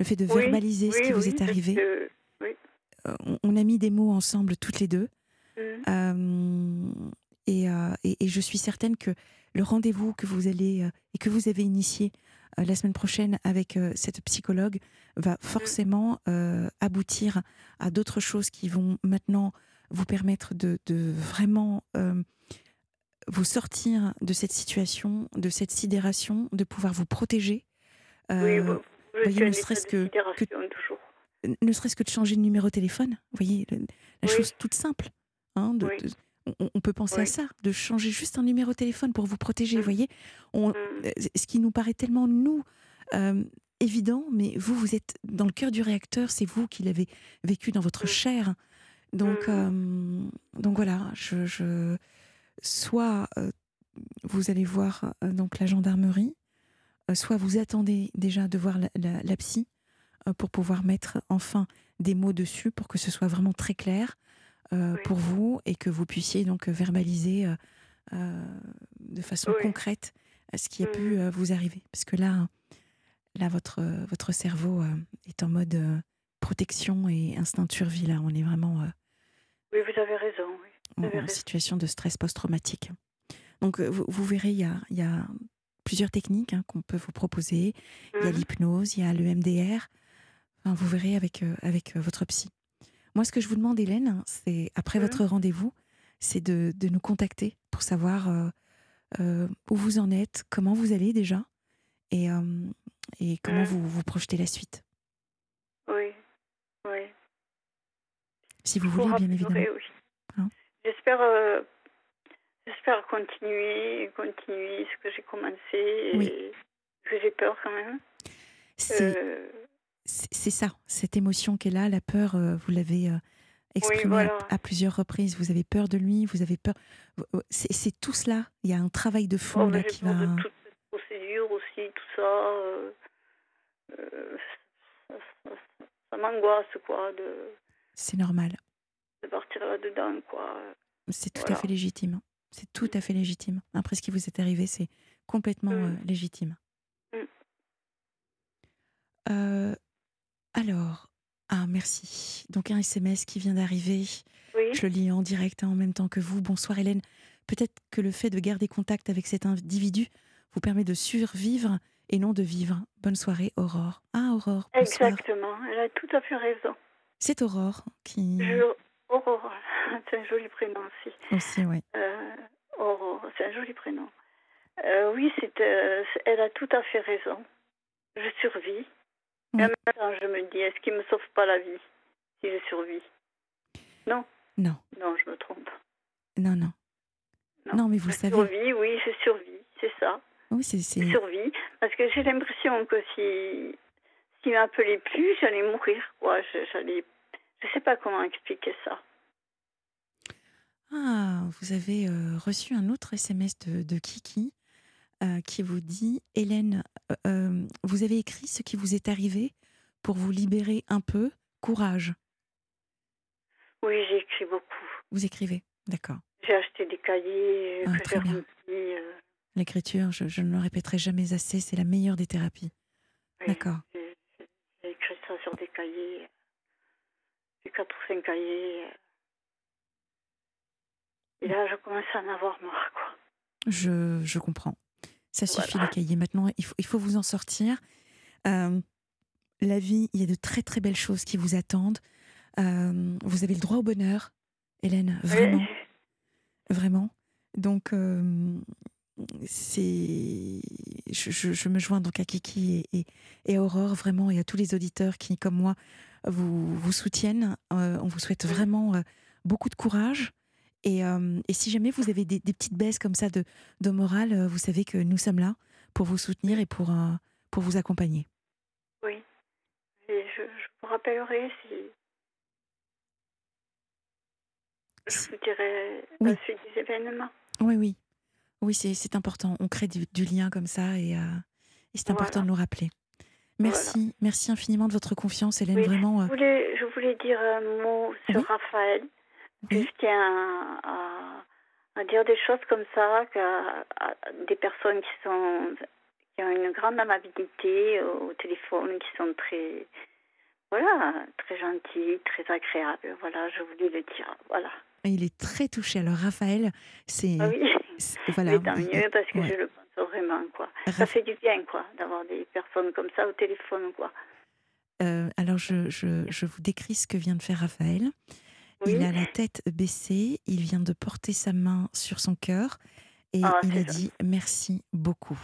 Le fait de Oui, verbaliser ce oui, qui vous est arrivé. que- on, on a mis des mots ensemble toutes les deux. Mm. Euh, et, euh, et- et je suis certaine que le rendez-vous que vous allez euh, et que vous avez initié euh, la semaine prochaine avec cette psychologue va forcément euh, aboutir à d'autres choses qui vont maintenant vous permettre de, de vraiment vous sortir de cette situation, de cette sidération, de pouvoir vous protéger. Oui, voyez, en ne serait-ce que- toujours. ne serait-ce que de changer de numéro de téléphone, vous voyez, le- la Oui. chose toute simple. hein, de- Oui. de- on, on peut penser à ça, de changer juste un numéro de téléphone pour vous protéger, Mm. vous voyez. On, Mm. euh, ce qui nous paraît tellement, nous, euh, évident, mais vous, vous êtes dans le cœur du réacteur, c'est vous qui l'avez vécu dans votre Mm. chair. Donc, euh, donc voilà, je, je- soit euh, vous allez voir donc la gendarmerie, soit vous attendez déjà de voir la, la- la psy pour pouvoir mettre enfin des mots dessus pour que ce soit vraiment très clair euh, Oui. pour vous et que vous puissiez donc verbaliser euh, euh, de façon Oui. concrète euh, ce qui a pu euh, vous arriver. Parce que là, là votre, euh, votre cerveau euh, est en mode euh, protection et instinct de survie. Là, on est vraiment euh, Oui, vous avez raison. Oui. en, Vous avez en raison. situation de stress post-traumatique. Donc, euh, vous, vous verrez, il y a, y a plusieurs techniques hein, qu'on peut vous proposer. Il y a Mm. l'hypnose, il y a le MDR. Enfin, vous verrez avec, euh, avec euh, votre psy. Moi, ce que je vous demande, Hélène, c'est après Mhm. votre rendez-vous, c'est de, de nous contacter pour savoir euh, euh, où vous en êtes, comment vous allez déjà et, euh, et comment Mhm. vous, vous projetez la suite. Oui. Oui. Si vous voulez, bien évidemment. oui. Hein? J'espère J'espère continuer, continuer ce que j'ai commencé et Oui. que j'ai peur quand même. C'est c'est- ça, cette émotion qu'elle a, la peur, euh, vous l'avez euh, exprimée voilà. à, à plusieurs reprises. Vous avez peur de lui, vous avez peur. C'est tout cela. Il y a un travail de fond oh, là qui va. de toute cette procédure aussi, tout ça. euh, euh, ça, ça- ça- ça m'angoisse, quoi, de, C'est normal. de partir là-dedans, quoi. C'est tout à fait légitime. C'est tout à fait légitime. Après ce qui vous est arrivé, c'est complètement Mm. euh, légitime. Mm. Merci. Donc un SMS qui vient d'arriver. Oui, Je le lis en direct hein, en même temps que vous. Bonsoir Hélène. Peut-être que le fait de garder contact avec cet individu vous permet de survivre et non de vivre. Bonne soirée Aurore. Ah Aurore, bonsoir. exactement. Elle a tout à fait raison. C'est Aurore qui Je... Aurore, (laughs) c'est un joli prénom aussi. aussi, ouais. Euh, Aurore, c'est un joli prénom. Euh, oui, c'est, euh, elle a tout à fait raison. Je survis. Oui. Temps, je me dis, est-ce qu'il ne me sauve pas la vie si je survis Non, Non, non, je me trompe. non, non. Non. Non, mais vous Je savez. survis, oui, je survis, c'est ça. Oui, c'est Je survis, parce que j'ai l'impression que si s'il m'appelait plus, j'allais mourir. Quoi. Je, j'allais, je sais pas comment expliquer ça. Ah, vous avez euh, reçu un autre SMS de, de Kiki euh, qui vous dit Hélène, euh, euh, vous avez écrit ce qui vous est arrivé pour vous libérer un peu. Courage. Oui, j'ai écrit beaucoup. Vous écrivez. D'accord. J'ai acheté des cahiers Ah, très bien. remplis. euh, L'écriture, je, je ne le répéterai jamais assez, c'est la meilleure des thérapies. oui, D'accord. J'ai, écrit ça sur des cahiers. J'ai quatre ou cinq cahiers. Et là, je commence à en avoir marre, quoi. Je, je comprends. Ça suffit Voilà. les cahiers. Maintenant, il faut, il faut vous en sortir. Euh, la vie, il y a de très très belles choses qui vous attendent. Euh, vous avez le droit au bonheur, Hélène, vraiment. Oui, Vraiment. Donc, euh, c'est. Je, je- je me joins donc à Kiki et, et, et à Aurore, vraiment, et à tous les auditeurs qui, comme moi, vous, vous soutiennent. On vous souhaite vraiment beaucoup de courage. Et, euh, et si jamais vous avez des, des petites baisses comme ça de, de morale, euh, vous savez que nous sommes là pour vous soutenir et pour, euh, pour vous accompagner. oui. Et je, je vous rappellerai si. Je vous dirai Oui. la suite des événements. Oui, oui. Oui, c'est important. On crée du, du lien comme ça et, euh, et c'est important Voilà. de nous rappeler. Merci, merci infiniment de votre confiance, Hélène. Oui, Vraiment, Je voulais, je voulais dire un mot sur Oui. Raphaël. Je tiens à, à dire des choses comme ça, qu'à à des personnes qui sont qui ont une grande amabilité au téléphone, qui sont très voilà, très gentilles, très agréables. Voilà, je voulais le dire. Voilà. il est très touché. Alors, Raphaël, c'est. Ah oui, c'est- Voilà. mais tant il- mieux parce que ouais. je le pense vraiment quoi. Ça fait du bien quoi, d'avoir des personnes comme ça au téléphone quoi. euh, alors, je, je, je vous décris ce que vient de faire Raphaël. Oui. Il a la tête baissée, il vient de porter sa main sur son cœur et Ah, il a dit merci beaucoup.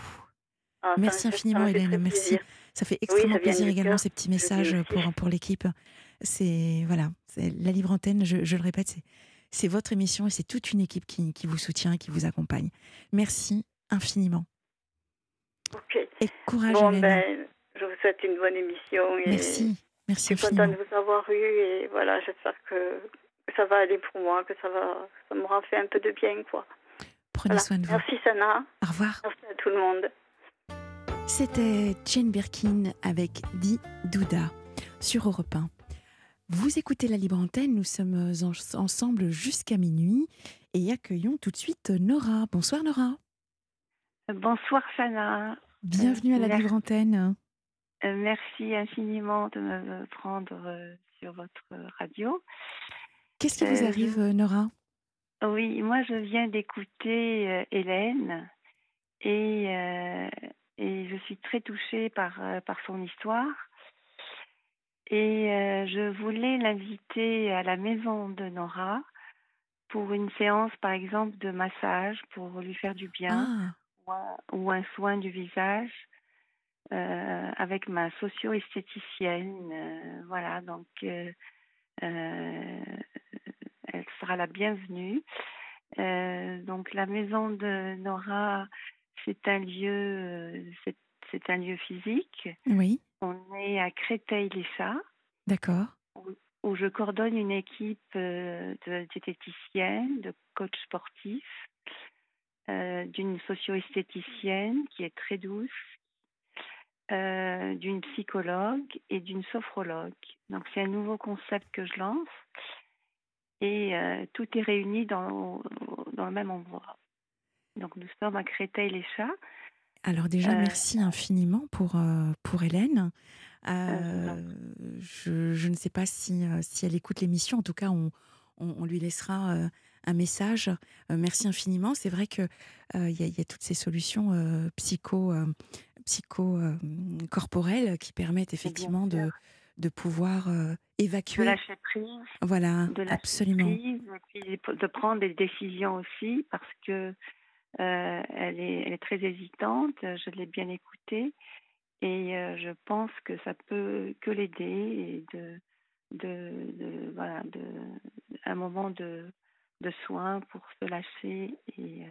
Ah, Merci infiniment, Hélène. Merci. plaisir. Ça fait extrêmement plaisir également cœur. ces petits messages pour, pour l'équipe. C'est voilà, la libre antenne. Je, je le répète, c'est votre émission et c'est toute une équipe qui, qui vous soutient et qui vous accompagne. Merci infiniment et courage, Bon, Hélène. ben, je vous souhaite une bonne émission. Et merci, Je merci suis contente de vous avoir eu et voilà, j'espère que, que ça va aller pour moi, que ça va, ça m'aura fait un peu de bien, quoi. Prenez Voilà. soin de vous. Merci Sana, Au revoir. merci à tout le monde. C'était Jane Birkin avec Di Douda sur Europe 1. Vous écoutez la libre antenne, nous sommes en- ensemble jusqu'à minuit et accueillons tout de suite Nora. Bonsoir Nora. Bonsoir Sana. Bienvenue à la merci. libre antenne. Euh, merci infiniment de me prendre euh, sur votre radio. Qu'est-ce qui vous Euh, arrive Nora? Oui, moi je viens d'écouter euh, Hélène et, euh, et je suis très touchée par, euh, par son histoire. Et euh, je voulais l'inviter à la maison de Nora pour une séance, par exemple, de massage pour lui faire du bien. Ah, ou un, ou un soin du visage euh, avec ma socio-esthéticienne. euh, voilà, donc euh, sera la bienvenue. Euh, donc la maison de Nora, c'est un lieu, euh, c'est, un lieu physique. Oui, On est à Créteil-les-Chats, d'accord. où, où je coordonne une équipe euh, de diététiciennes, de coachs sportifs, euh, d'une socio-esthéticienne qui est très douce, euh, d'une psychologue et d'une sophrologue. Donc c'est un nouveau concept que je lance et euh, tout est réuni dans, dans le même endroit. Donc nous sommes à Créteil-les-Chats. Alors déjà, Euh, merci infiniment pour, euh, pour Hélène. je je, ne sais pas si, si elle écoute l'émission. En tout cas, on, on- on lui laissera un message. Merci infiniment. C'est vrai qu'il y, a- il y a toutes ces solutions psycho, psycho corporelles qui permettent effectivement de. De pouvoir euh, De évacuer. lâcher prise, Voilà, de lâcher absolument. prise, et puis de prendre des décisions aussi parce que euh, elle, est, elle est très hésitante. Je l'ai bien écoutée et euh, je pense que ça peut que l'aider et de, de, de- voilà de un moment de de soin pour se lâcher et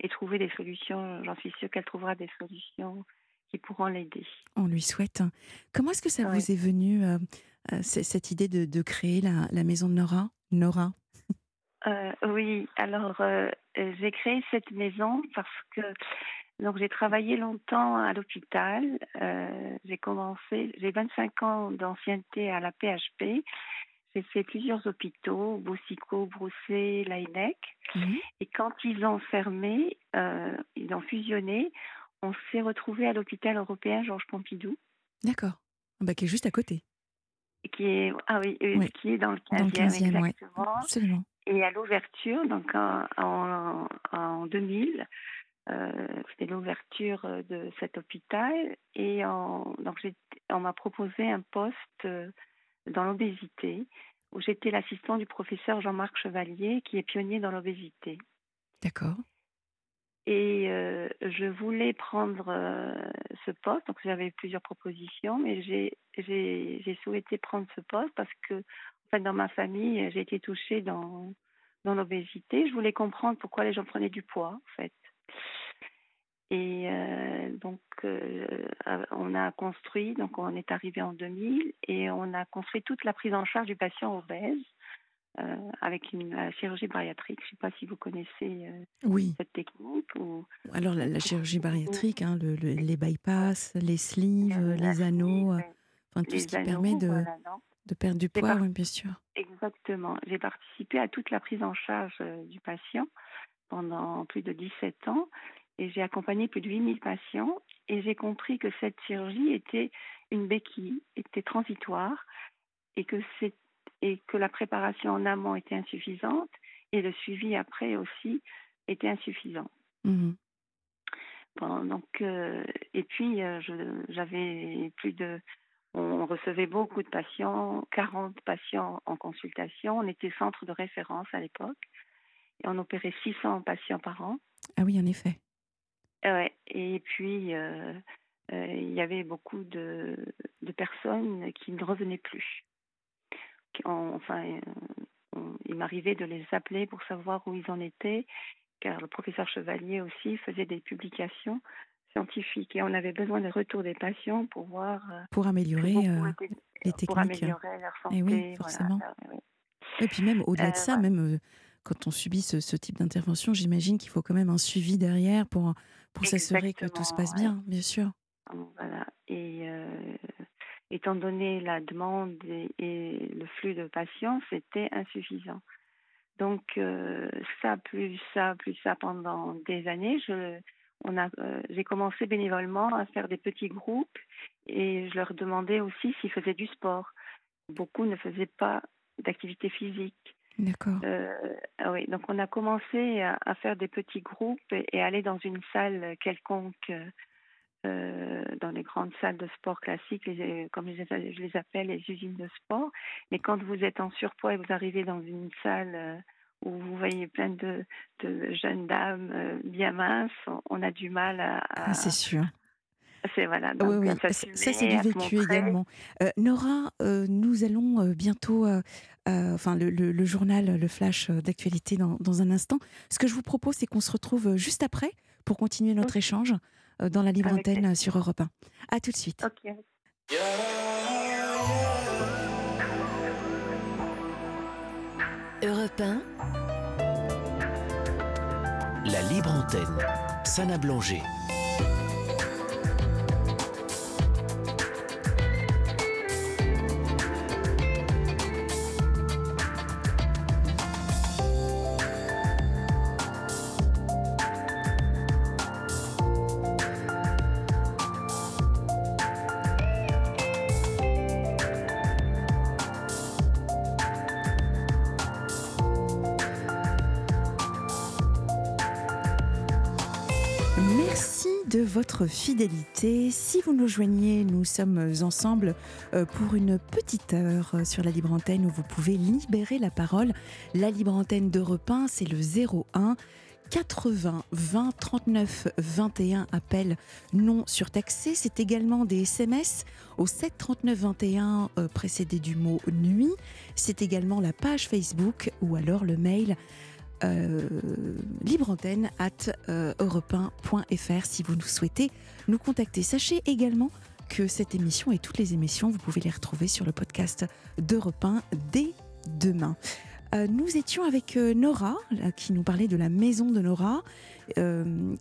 et trouver des solutions. J'en suis sûre qu'elle trouvera des solutions qui pourront l'aider. On lui souhaite. Comment est-ce que ça Ouais. vous est venu, euh, euh, cette idée de, de créer la, la maison de Nora? Nora? Euh, oui, alors euh, j'ai créé cette maison parce que donc j'ai travaillé longtemps à l'hôpital. J'ai commencé, j'ai 25 ans d'ancienneté à la PHP. J'ai fait plusieurs hôpitaux, Boussico, Brousset, Laïnec. Mhm. Et quand ils ont fermé, ils ont fusionné, on s'est retrouvé à l'hôpital européen Georges Pompidou, D'accord. Ah Bah, qui est juste à côté. qui est ah oui, Oui, qui est dans le Dans le 15e, 15e, ouais. exactement. Absolument. Et à l'ouverture, donc en, en, en 2000, euh, c'était l'ouverture de cet hôpital et en, donc j'ai- on m'a proposé un poste euh, dans l'obésité où j'étais l'assistant du professeur Jean-Marc Chevalier qui est pionnier dans l'obésité. D'accord. Et euh, je voulais prendre euh, ce poste, donc j'avais plusieurs propositions, mais j'ai souhaité prendre ce poste parce que, en fait, dans ma famille, j'ai été touchée dans l'obésité. Je voulais comprendre pourquoi les gens prenaient du poids, en fait. Et euh, donc, on a construit, donc on est arrivé en 2000 et on a construit toute la prise en charge du patient obèse euh, avec une la chirurgie bariatrique. Je ne sais pas si vous connaissez euh, Oui. cette technique ou Alors, la, la chirurgie bariatrique, hein, le- le- les bypass, les sleeves, Euh, les anneaux, euh, enfin, tout ce qui anneaux, permet de, voilà, non de perdre du poids, oui, bien sûr. Exactement. J'ai participé à toute la prise en charge du patient pendant plus de 17 ans et j'ai accompagné plus de 8000 patients et j'ai compris que cette chirurgie était une béquille, était transitoire et que, c'est, et que la préparation en amont était insuffisante et le suivi après aussi était insuffisant. Mhm. Bon, donc, euh, et puis, euh, j'avais plus de. On recevait beaucoup de patients, 40 patients en consultation. On était centre de référence à l'époque. Et on opérait 600 patients par an. Ah oui, en effet. Euh, ouais. Et puis, euh, euh, il y avait beaucoup de, de personnes qui ne revenaient plus. On- enfin, euh, on- il m'arrivait de les appeler pour savoir où ils en étaient, car le professeur Chevalier aussi faisait des publications scientifiques et on avait besoin des retours des patients pour voir euh, Pour améliorer euh, les pour techniques. améliorer leur santé. Eh oui, forcément. Oui. Et puis même au-delà de ça, même quand on subit ce, ce type d'intervention, j'imagine qu'il faut quand même un suivi derrière pour, pour s'assurer que tout se passe bien, bien sûr. Voilà. Et euh, étant donné la demande et, et le flux de patients, c'était insuffisant. Donc euh, ça, plus ça, plus ça pendant des années, je, on a, euh, j'ai commencé bénévolement à faire des petits groupes et je leur demandais aussi s'ils faisaient du sport. Beaucoup ne faisaient pas d'activité physique. D'accord. Euh, ah oui, donc on a commencé à, à faire des petits groupes et, et aller dans une salle quelconque, euh, euh, dans les grandes salles de sport classiques, les- comme je les, je les appelle les usines de sport. Mais quand vous êtes en surpoids et vous arrivez dans une salle euh, où vous voyez plein de, de jeunes dames euh, bien minces, on, a du mal à, à- Ah, c'est sûr. C'est voilà. oui, oui. Ça, c'est du vécu également. Nora, nous allons bientôt, enfin, le, le, journal, le flash d'actualité dans, dans, un instant. Ce que je vous propose, c'est qu'on se retrouve juste après pour continuer notre échange dans la libre antenne sur Europe 1. À tout de suite. Ok. Europe 1. La libre antenne. Sana Blanger. Votre fidélité. Si vous nous joignez, nous sommes ensemble euh, pour une petite heure euh, sur la libre antenne où vous pouvez libérer la parole. La libre antenne de repas, c'est le 01 80 20 39 21 appels non surtaxés. C'est également des SMS au 7 39 21 précédé du mot nuit. C'est également la page Facebook ou alors le mail euh, libreantenne at euh, si vous nous souhaitez nous contacter. Sachez également que cette émission et toutes les émissions, vous pouvez les retrouver sur le podcast d'Europe 1 dès demain. Euh, nous étions avec euh, Nora, qui nous parlait de la maison de Nora,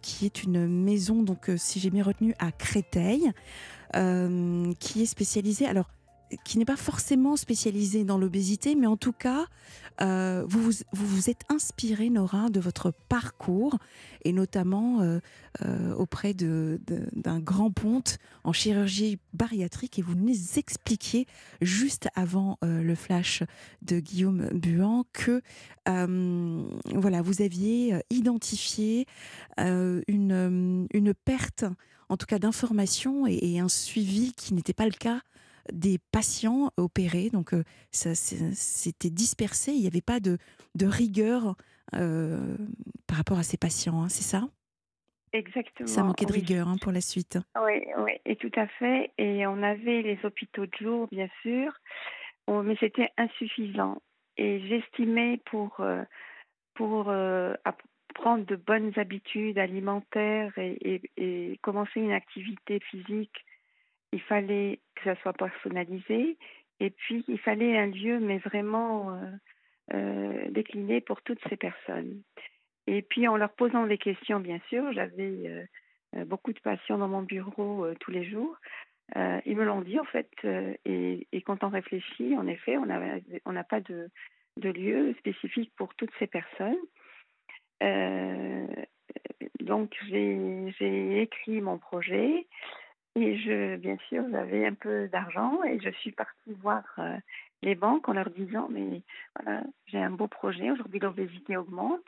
qui est une maison, donc si j'ai bien retenu, à Créteil, qui est spécialisée. Alors, qui n'est pas forcément spécialisée dans l'obésité, mais en tout cas, euh, vous, vous, êtes inspiré, Nora, de votre parcours, et notamment euh, euh, auprès d'un de, grand ponte en chirurgie bariatrique, et vous nous expliquiez, juste avant le flash de Guillaume Buan, que voilà, vous aviez identifié une, une perte, en tout cas d'information, et, et un suivi qui n'était pas le cas des patients opérés. Donc, euh, ça, c'était dispersé. Il n'y avait pas de, de rigueur euh, par rapport à ces patients. Hein, c'est ça? Exactement. Ça manquait de rigueur hein, pour la suite. Oui, oui, et tout à fait. Et on avait les hôpitaux de jour, bien sûr, mais c'était insuffisant. Et j'estimais pour, euh, pour prendre de bonnes habitudes alimentaires et, et, commencer une activité physique il fallait que ça soit personnalisé et puis il fallait un lieu mais vraiment euh, euh, décliné pour toutes ces personnes. Et puis en leur posant des questions, bien sûr, j'avais euh, beaucoup de patients dans mon bureau tous les jours. ils me l'ont dit en fait, et, quand on réfléchit, en effet, on n'a pas de, lieu spécifique pour toutes ces personnes. donc j'ai écrit mon projet. Et je, bien sûr, j'avais un peu d'argent et je suis partie voir euh, les banques en leur disant mais voilà, j'ai un beau projet. Aujourd'hui, l'obésité augmente.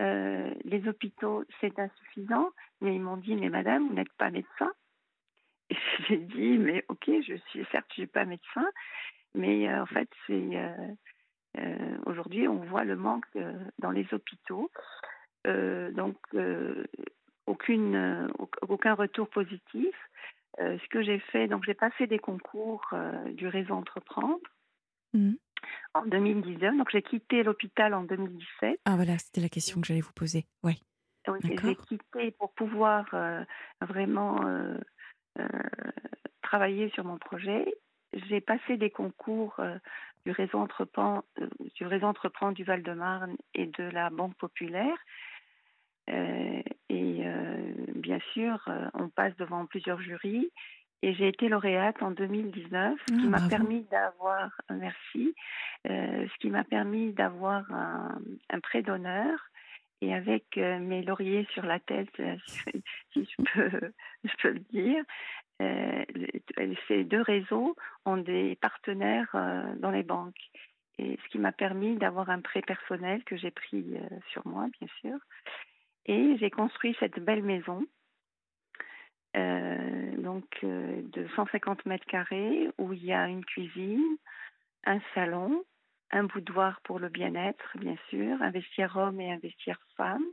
Euh, les hôpitaux, c'est insuffisant. Mais ils m'ont dit mais madame, vous n'êtes pas médecin. (laughs) Et j'ai dit mais ok, je suis certes, je suis pas médecin, mais euh, en fait, c'est aujourd'hui, on voit le manque dans les hôpitaux. donc aucune, aucun retour positif. Euh, ce que j'ai fait, donc j'ai passé des concours euh, du réseau Entreprendre mmh. en 2019. Donc j'ai quitté l'hôpital en 2017. Ah voilà, c'était la question que j'allais vous poser. Ouais. Oui, j'ai quitté pour pouvoir euh, vraiment travailler sur mon projet. J'ai passé des concours du réseau Entreprendre, du du Val-de-Marne et de la Banque Populaire. Euh, et euh, bien sûr, euh, on passe devant plusieurs jurys. Et j'ai été lauréate en 2019, ce qui ah, m'a permis d'avoir, merci, ce qui m'a permis d'avoir un, un prêt d'honneur et avec mes lauriers sur la tête, (laughs) si je peux, je peux le dire. ces deux réseaux ont des partenaires dans les banques. Et ce qui m'a permis d'avoir un prêt personnel que j'ai pris sur moi, bien sûr. Et j'ai construit cette belle maison, euh, donc euh, de 150 mètres carrés, où il y a une cuisine, un salon, un boudoir pour le bien-être, bien sûr, un vestiaire homme et un vestiaire femme.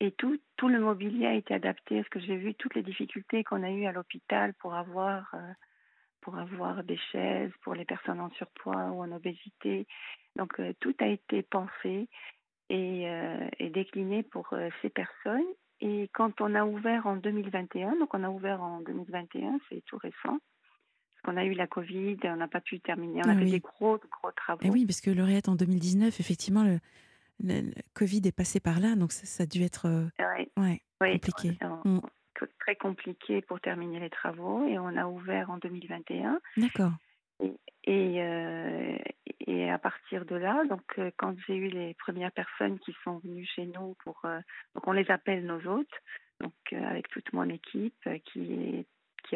et tout, tout le mobilier a été adapté. Parce que j'ai vu toutes les difficultés qu'on a eues à l'hôpital pour avoir, euh, pour avoir des chaises pour les personnes en surpoids ou en obésité. Donc tout a été pensé et, euh, et décliné pour ces personnes. Et quand on a ouvert en 2021, donc on a ouvert en 2021, c'est tout récent, parce qu'on a eu la Covid, on n'a pas pu terminer, on a Ah fait oui. des gros, gros travaux. Et oui, parce que Lauréate en 2019, effectivement, le, le- le Covid est passé par là, donc ça, ça a dû être euh, Ouais, ouais, oui, compliqué. on- Mm. très compliqué pour terminer les travaux et on a ouvert en 2021 D'accord. Et, euh, et à partir de là donc euh, quand j'ai eu les premières personnes qui sont venues chez nous euh, donc on les appelle nos hôtes donc avec toute mon équipe qui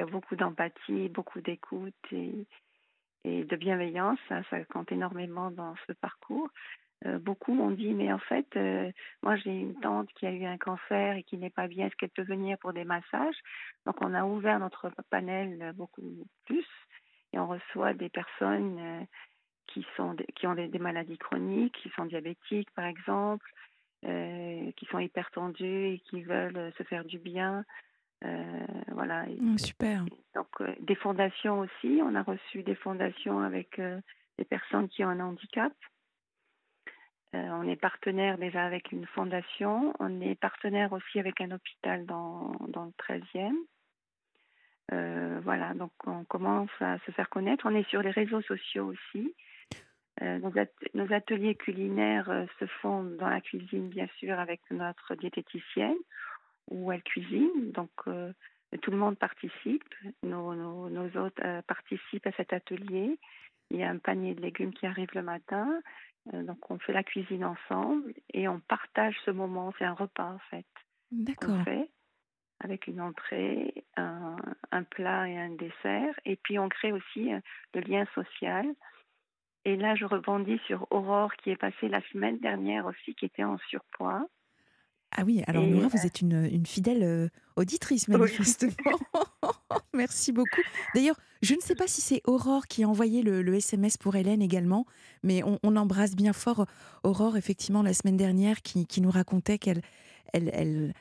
a beaucoup d'empathie beaucoup d'écoute et de bienveillance ça, ça compte énormément dans ce parcours. Beaucoup m'ont dit mais en fait moi j'ai une tante qui a eu un cancer et qui n'est pas bien est-ce qu'elle peut venir pour des massages? Donc on a ouvert notre panel beaucoup plus et on reçoit des personnes euh, qui sont qui ont des, des maladies chroniques, qui sont diabétiques par exemple, euh, qui sont hypertendues et qui veulent euh, se faire du bien. Euh, voilà. Et- Mm, super. donc des fondations aussi, on a reçu des fondations avec des personnes qui ont un handicap. On est partenaire déjà avec une fondation, on est partenaire aussi avec un hôpital dans, dans le 13e. Euh, voilà, donc on commence à se faire connaître. On est sur les réseaux sociaux aussi. Euh, nos, at- nos ateliers culinaires euh, se font dans la cuisine, bien sûr, avec notre diététicienne, où elle cuisine. Donc, tout le monde participe. Nos, nos, nos hôtes participent à cet atelier. Il y a un panier de légumes qui arrive le matin. Donc, on fait la cuisine ensemble et on partage ce moment. C'est un repas, en fait D'accord. Avec une entrée, un, un plat et un dessert. Et puis on crée aussi euh, le lien social. Et là, je rebondis sur Aurore qui est passée la semaine dernière aussi, qui était en surpoids. Ah oui, alors Et, Laura, euh, vous êtes une, une fidèle euh, auditrice, Oui. manifestement. (laughs) Merci beaucoup. D'ailleurs, je ne sais pas si c'est Aurore qui a envoyé le, le SMS pour Hélène également, mais on, on embrasse bien fort Aurore, effectivement, la semaine dernière, qui, qui nous racontait qu'elle. Elle, elle-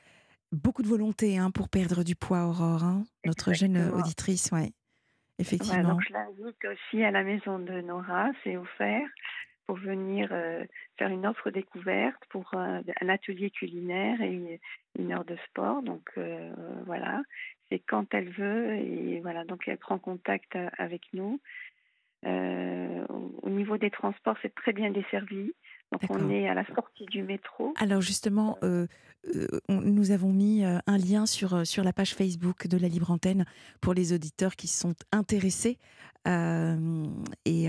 beaucoup de volonté hein, pour perdre du poids, Aurore, hein, notre jeune auditrice, ouais. Effectivement. donc je l'invite aussi à la maison de Nora, c'est offert, pour venir euh, faire une offre découverte pour euh, un atelier culinaire et une heure de sport. Donc euh, voilà, c'est quand elle veut et voilà, donc elle prend contact avec nous. Au niveau des transports, c'est très bien desservi. Donc on est à la sortie du métro. Alors justement, euh, euh, on- nous avons mis euh, un lien sur, sur la page Facebook de la Libre Antenne pour les auditeurs qui sont intéressés. Euh, et,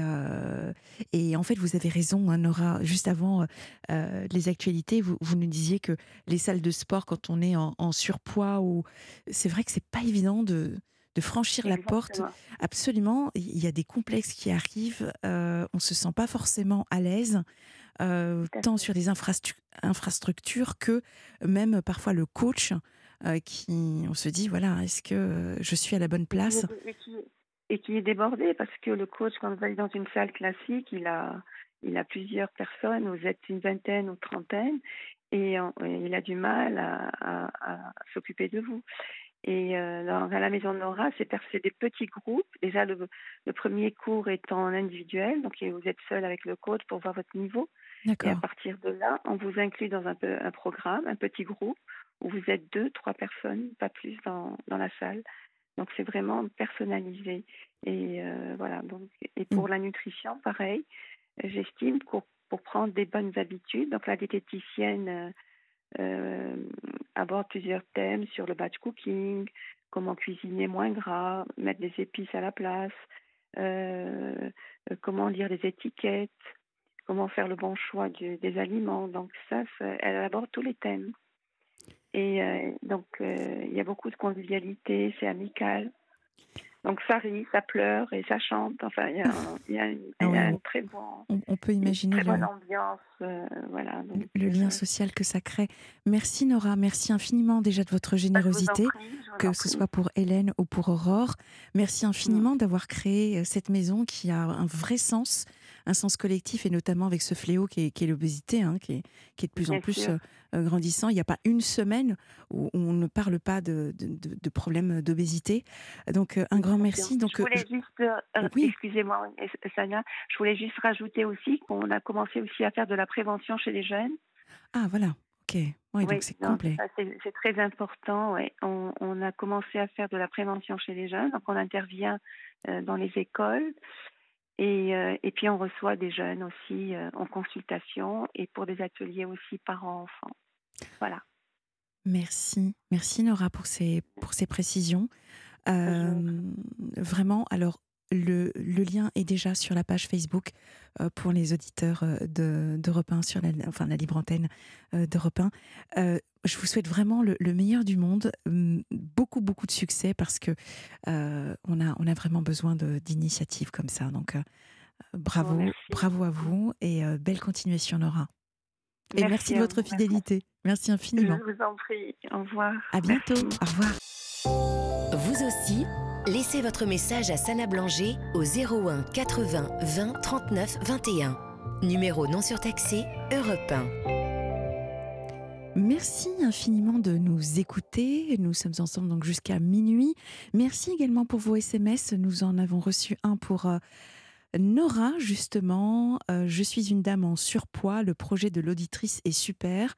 et en fait, vous avez raison, hein, Nora. Juste avant les actualités, vous, vous nous disiez que les salles de sport, quand on est en, en surpoids, ou c'est vrai que c'est pas évident de, de franchir la porte. Absolument, il y a des complexes qui arrivent. euh, on se sent pas forcément à l'aise euh, tant sur les infrastru- infrastructures que même parfois le coach euh, qui on se dit voilà est-ce que euh, je suis à la bonne place? Et qui, et qui est débordé parce que le coach, quand vous allez dans une salle classique, il a, il a plusieurs personnes, vous êtes une vingtaine ou trentaine, et, il a du mal à, à- à s'occuper de vous. Et euh, dans, à la maison de Nora, c'est des petits groupes. Déjà, le, le premier cours est en individuel, donc vous êtes seul avec le coach pour voir votre niveau. Et à partir de là, on vous inclut dans un, peu, un programme, un petit groupe, où vous êtes deux, trois personnes, pas plus, dans, dans la salle. Donc c'est vraiment personnalisé. Et euh, voilà. Donc, et pour la nutrition, pareil, j'estime que pour prendre des bonnes habitudes, donc la diététicienne euh, euh, aborde plusieurs thèmes sur le batch cooking, comment cuisiner moins gras, mettre des épices à la place, euh, comment lire les étiquettes, comment faire le bon choix du- des aliments. Donc ça, ça- elle aborde tous les thèmes. Et euh, donc euh, il y a beaucoup de convivialité, c'est amical. Donc ça rit, ça pleure et ça chante. Enfin, il y a, un- (laughs) il y a une, Ah il y a oui, un on- très bon, on, on peut une imaginer très le, bonne ambiance. euh, voilà. le- Donc, le lien social que ça crée merci Nora merci infiniment déjà de votre bah, générosité prie, que ce soit pour Hélène ou pour Aurore. Merci infiniment d'avoir créé cette maison qui a un vrai sens, un sens collectif et notamment avec ce fléau qui est, l'obésité, hein, qui, est, qui est de plus en plus grandissant. Il n'y a pas une semaine où on ne parle pas de, de, problèmes d'obésité. Donc un grand merci. Donc, je voulais juste, excusez-moi, Sania, je voulais juste rajouter aussi qu'on a commencé aussi à faire de la prévention chez les jeunes. Ah voilà. Ok, oui, donc c'est complet. C'est très important. Ouais. On, on, a commencé à faire de la prévention chez les jeunes, donc on intervient euh, dans les écoles. Et, euh, et, puis on reçoit des jeunes aussi euh, en consultation et pour des ateliers aussi parents-enfants. Voilà. Merci, merci Nora pour ces, pour ces précisions. vraiment, alors le, le, lien est déjà sur la page Facebook euh, pour les auditeurs euh, d'Europe 1, sur la, enfin, la libre antenne euh, d'Europe 1. je vous souhaite vraiment le, meilleur du monde, beaucoup, beaucoup de succès parce que on, a, on a vraiment besoin d'initiatives comme ça. Donc, bravo, oh, bravo à vous et belle continuation, Nora. Et merci, de votre fidélité. Merci infiniment. Je vous en prie. Au revoir. À bientôt. Au revoir. Vous aussi Laissez votre message à Sana Blanger au 01 80 20 39 21. Numéro non surtaxé, Europe 1. Merci infiniment de nous écouter. Nous sommes ensemble donc jusqu'à minuit. Merci également pour vos SMS. Nous en avons reçu un pour euh, Nora, justement. Euh, je suis une dame en surpoids. Le projet de l'auditrice est super.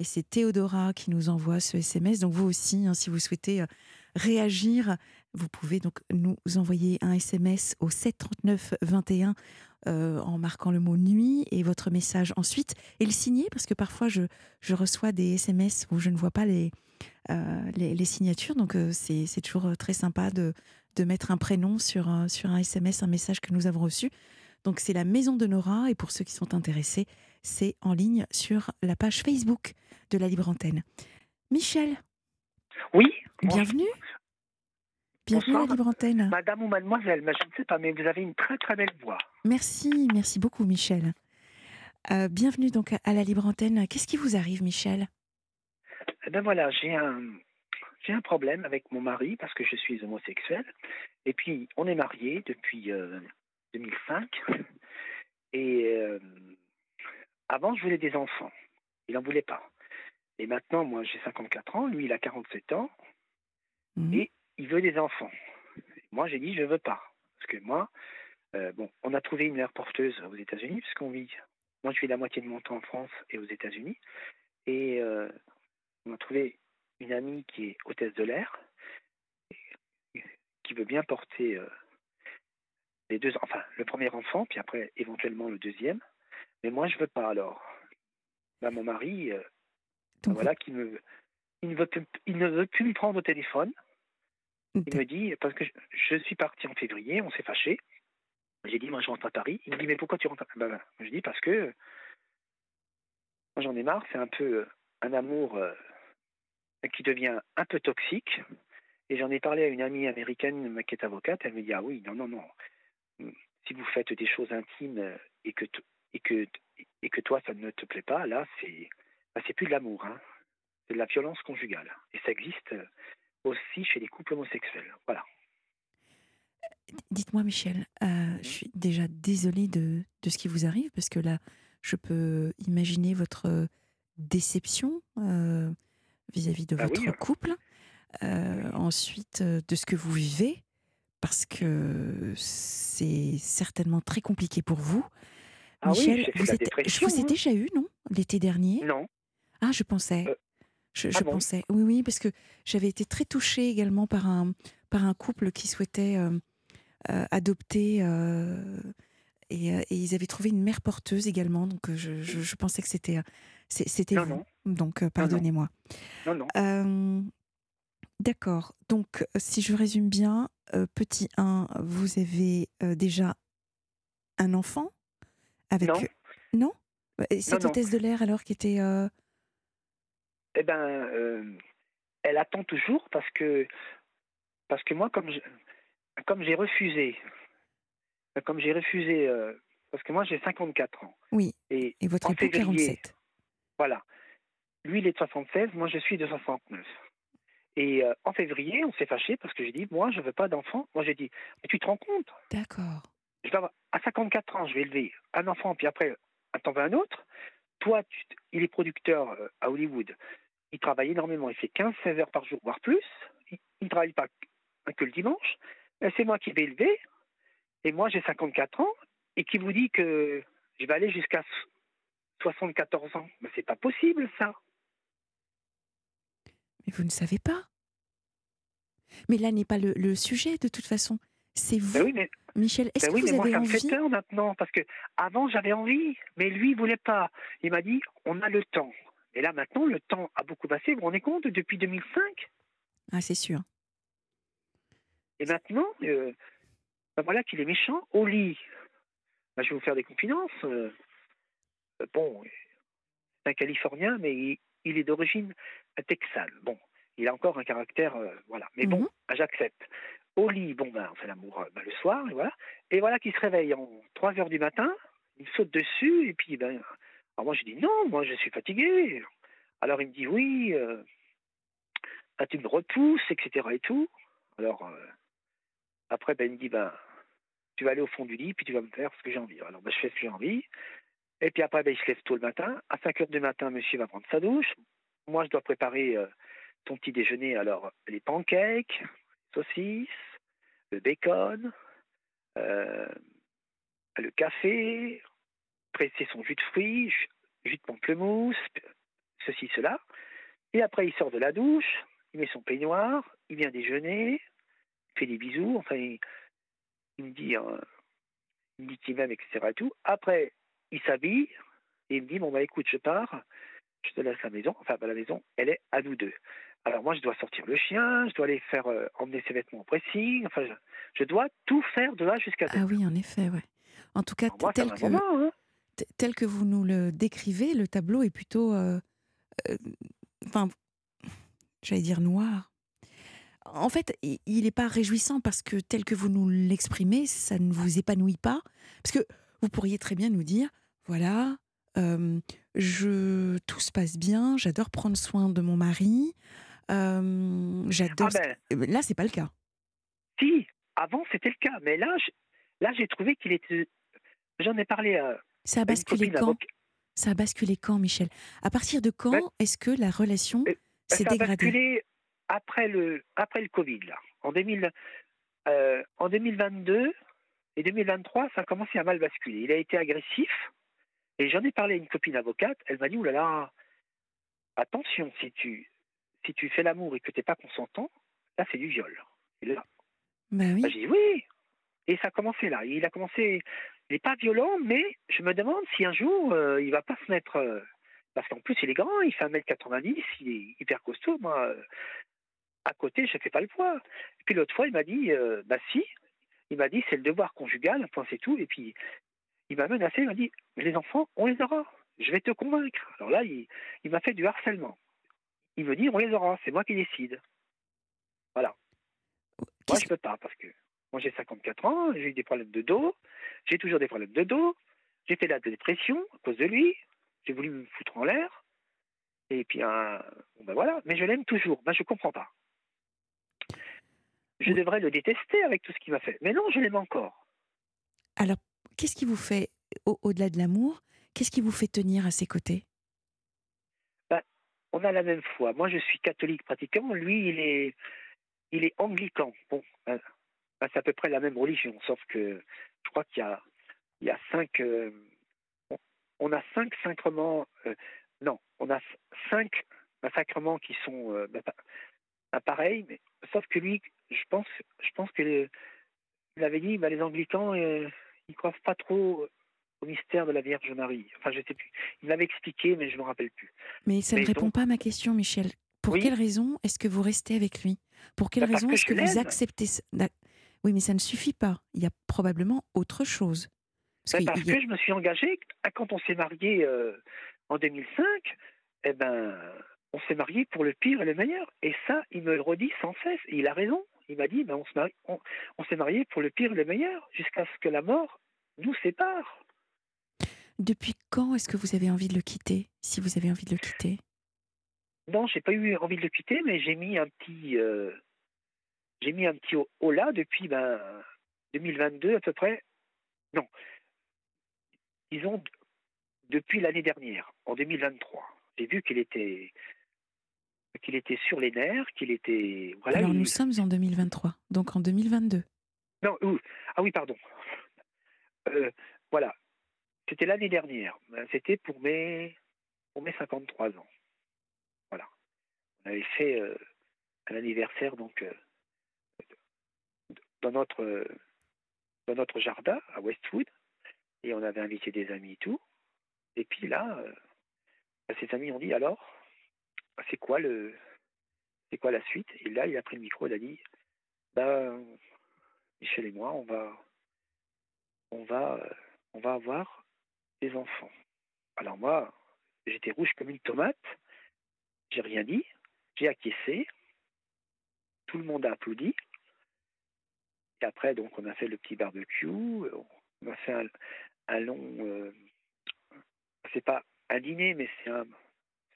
Et c'est Théodora qui nous envoie ce SMS. Donc vous aussi, hein, si vous souhaitez euh, réagir vous pouvez donc nous envoyer un SMS au 739 21 euh, en marquant le mot nuit et votre message ensuite et le signer parce que parfois je, je reçois des SMS où je ne vois pas les, euh, les, signatures. Donc euh, c'est toujours très sympa de, de mettre un prénom sur, un, sur un SMS, un message que nous avons reçu. Donc c'est la Maison de Nora et pour ceux qui sont intéressés, c'est en ligne sur la page Facebook de la Libre Antenne. Michel. Oui. Bienvenue. Bienvenue à la Libre Antenne. Madame ou mademoiselle, mais je ne sais pas, mais vous avez une très très belle voix. Merci, merci beaucoup Michel. Euh, bienvenue donc à la Libre Antenne. Qu'est-ce qui vous arrive Michel? Eh bien voilà, j'ai un, j'ai un problème avec mon mari parce que je suis homosexuel. Et puis, on est mariés depuis 2005. Euh, Et euh, avant, je voulais des enfants. Il n'en voulait pas. Et maintenant, moi, j'ai 54 ans. Lui, il a 47 ans. Mmh. Et il veut des enfants. Moi, j'ai dit, je ne veux pas. Parce que moi, euh, bon, on a trouvé une mère porteuse aux États-Unis, puisqu'on vit. Moi, je suis la moitié de mon temps en France et aux États-Unis. Et euh, on a trouvé une amie qui est hôtesse de l'air, qui veut bien porter euh, les deux, enfin, le premier enfant, puis après, éventuellement, le deuxième. Mais moi, je ne veux pas alors. Bah, mon mari, voilà, qui me, il ne, veut il ne veut plus me prendre au téléphone. Il me dit, parce que je, suis parti en février, on s'est fâché. J'ai dit, moi je rentre à Paris. Il me dit, mais pourquoi tu rentres à Paris? Ben, ben, Je dis, parce que moi j'en ai marre, c'est un peu euh, un amour euh, qui devient un peu toxique. Et j'en ai parlé à une amie américaine qui est avocate, elle me dit, ah oui, non, non, non. Si vous faites des choses intimes euh, et que, et que, et que toi ça ne te plaît pas, là c'est ben, plus de l'amour, hein. c'est de la violence conjugale. Et ça existe aussi chez les couples homosexuels. Voilà. Dites-moi, Michel, euh, je suis déjà désolée de, de, ce qui vous arrive, parce que là, je peux imaginer votre déception euh, vis-à-vis de bah votre couple, euh, ensuite de ce que vous vivez, parce que c'est certainement très compliqué pour vous. Ah Michel, oui, vous, êtes, je vous ai hein. déjà eu, non L'été dernier? Non. Ah, je pensais. Je, ah pensais, oui, oui, parce que j'avais été très touchée également par un, par un couple qui souhaitait euh, euh, adopter euh, et, et, ils avaient trouvé une mère porteuse également, donc je, je, pensais que c'était c'était vous. Non. Donc pardonnez-moi. Non, non. D'accord. Donc si je résume bien, petit 1, vous avez déjà un enfant avec. Non. Non? Cette hôtesse de l'air alors qui était eh ben, euh, elle attend toujours parce que, parce que moi, comme comme j'ai refusé, comme j'ai refusé, euh, parce que moi j'ai 54 ans. Oui. Et, votre époux 47. Voilà. Lui, il est de 76, moi je suis de 69. Et euh, en février, on s'est fâché parce que j'ai dit, moi, je veux pas d'enfant. Moi, j'ai dit, mais tu te rends compte? D'accord. je vais avoir- à 54 ans, je vais élever un enfant, puis après, t'en veux un autre. Toi, tu- il est producteur euh, à Hollywood. Il travaille énormément. Il fait 15-16 heures par jour, voire plus. Il ne travaille pas que le dimanche. Et C'est moi qui vais élever. Et moi, j'ai 54 ans. Et qui vous dit que je vais aller jusqu'à so- 74 ans Mais c'est pas possible, ça. Mais vous ne savez pas. Mais là n'est pas le, le sujet de toute façon. C'est vous, Ben oui, mais Michel. Est-ce Ben que oui, vous mais moi, avez ça me fait envie peur maintenant, parce que avant j'avais envie, mais lui, il voulait pas. Il m'a dit, on a le temps. Et là, maintenant, le temps a beaucoup passé. Vous vous rendez compte, depuis 2005 Ah, c'est sûr. Et maintenant, euh, ben voilà qu'il est méchant. Au lit, ben, je vais vous faire des confidences. euh, euh, bon, c'est un Californien, mais il, il est d'origine texane. Bon, il a encore un caractère, euh, voilà. Mais bon, Mhm. ben, j'accepte. Au lit, bon, ben, on fait l'amour euh, ben, le soir, et voilà. Et voilà qu'il se réveille en 3 heures du matin, il me saute dessus, et puis, ben, alors moi, je dis non, moi, je suis fatigué. Alors, il me dit oui, euh, ben, tu me repousses, etc. et tout. Alors, euh, après, ben, il me dit, ben, tu vas aller au fond du lit, puis tu vas me faire ce que j'ai envie. Alors, ben, je fais ce que j'ai envie. Et puis après, ben, il se lève tôt le matin. À 5 heures du matin, monsieur va prendre sa douche. Moi, je dois préparer euh, son petit déjeuner. Alors, les pancakes, saucisses, le bacon, euh, le café, presser son jus de fruits, jus de pamplemousse, ceci, cela. Et après, il sort de la douche, il met son peignoir, il vient déjeuner, il fait des bisous, enfin, il, me dit, euh, il me dit qu'il m'aime, etc. Après, il s'habille et il me dit, bon, bah écoute, je pars, je te laisse la maison, enfin, la maison, elle est à nous deux. Alors moi, je dois sortir le chien, je dois aller faire euh, emmener ses vêtements au pressing, enfin, je, je dois tout faire de là jusqu'à Ah oui, en effet, ouais. En tout cas, moi, tel que, hein. tel que vous nous le décrivez, le tableau est plutôt, euh, euh, enfin, j'allais dire noir. En fait, il n'est pas réjouissant parce que tel que vous nous l'exprimez, ça ne vous épanouit pas. Parce que vous pourriez très bien nous dire, voilà, je, tout se passe bien, j'adore prendre soin de mon mari, euh, j'adore. Ah ben, Là, c'est pas le cas. Si, avant c'était le cas, mais là, je- là j'ai trouvé qu'il était. J'en ai parlé à, Ça a basculé quand? Ça a basculé quand, Michel? À partir de quand Ben, est-ce que la relation euh, s'est Ça a dégradée? basculé après le, après le Covid, là. En, 2000, euh, en 2022 et 2023, ça a commencé à mal basculer. Il a été agressif, et j'en ai parlé à une copine avocate, elle m'a dit, oulala, attention, si tu, si tu fais l'amour et que tu n'es pas consentant, là c'est du viol. Et là, Ben oui. bah, j'ai dit oui. Et ça a commencé là. Il a commencé. Il n'est pas violent, mais je me demande si un jour euh, il va pas se mettre. euh, parce qu'en plus il est grand, il fait 1m90, il est hyper costaud. Moi, euh, à côté, je ne fais pas le poids. Et puis l'autre fois, il m'a dit euh, bah si. Il m'a dit c'est le devoir conjugal, point c'est tout. Et puis il m'a menacé, il m'a dit les enfants, on les aura. Je vais te convaincre. Alors là, il, il m'a fait du harcèlement. Il me dit on les aura, c'est moi qui décide. Voilà. Moi, je peux pas parce que moi j'ai 54 ans, j'ai eu des problèmes de dos, j'ai toujours des problèmes de dos, j'ai fait de la dépression à cause de lui, j'ai voulu me foutre en l'air, et puis bon ben voilà, mais je l'aime toujours, ben je comprends pas. Je devrais le détester avec tout ce qu'il m'a fait, mais non, je l'aime encore. Alors, qu'est-ce qui vous fait, au- au-delà de l'amour, qu'est-ce qui vous fait tenir à ses côtés? On a la même foi. Moi, je suis catholique pratiquement. Lui, il est, il est anglican. Ben, ben, c'est à peu près la même religion, sauf que je crois qu'il y a, il y a cinq, euh, on- a cinq sacrements. euh, non, on a cinq sacrements qui sont euh, ben, pareils, mais sauf que lui, je pense, je pense que le- il avait dit, ben, les anglicans, euh, ils croient pas trop au mystère de la Vierge Marie. Enfin, je sais plus. Il m'avait expliqué, mais je me rappelle plus. Mais ça ne répond pas à ma question, Michel. Pour Oui. quelle raison est-ce que vous restez avec lui? Pour quelle Bah, raison que est-ce que vous acceptez ce- D'ac- Oui, mais ça ne suffit pas. Il y a probablement autre chose. Parce a- que je me suis engagé, ah, quand on s'est marié euh, en 2005, eh ben, on s'est marié pour le pire et le meilleur. Et ça, il me le redit sans cesse. Et il a raison. Il m'a dit, ben, on, se marie- on, on s'est marié pour le pire et le meilleur, jusqu'à ce que la mort nous sépare. Depuis quand est-ce que vous avez envie de le quitter Si vous avez envie de le quitter? Non, j'ai pas eu envie de le quitter, mais j'ai mis un petit, euh, j'ai mis un petit là depuis ben, 2022 à peu près. Non. Disons, depuis l'année dernière, en 2023, j'ai vu qu'il était qu'il était sur les nerfs, qu'il était. Voilà, Alors nous sommes en 2023, donc en 2022. Non, ah oui, pardon. Euh, voilà, c'était l'année dernière. Ben, c'était pour mes pour mes 53 ans. Voilà. On avait fait euh, un anniversaire donc euh, dans notre dans notre jardin à Westwood et on avait invité des amis et tout. Et puis là, ses amis ont dit alors c'est quoi le c'est quoi la suite? Et là, il a pris le micro, il a dit ben, Michel et moi, on va on va on va avoir des enfants. Alors moi, j'étais rouge comme une tomate, j'ai rien dit, j'ai acquiescé, tout le monde a applaudi. Et après, donc, on a fait le petit barbecue, on a fait un, long, euh, c'est pas un dîner, mais c'est un, vous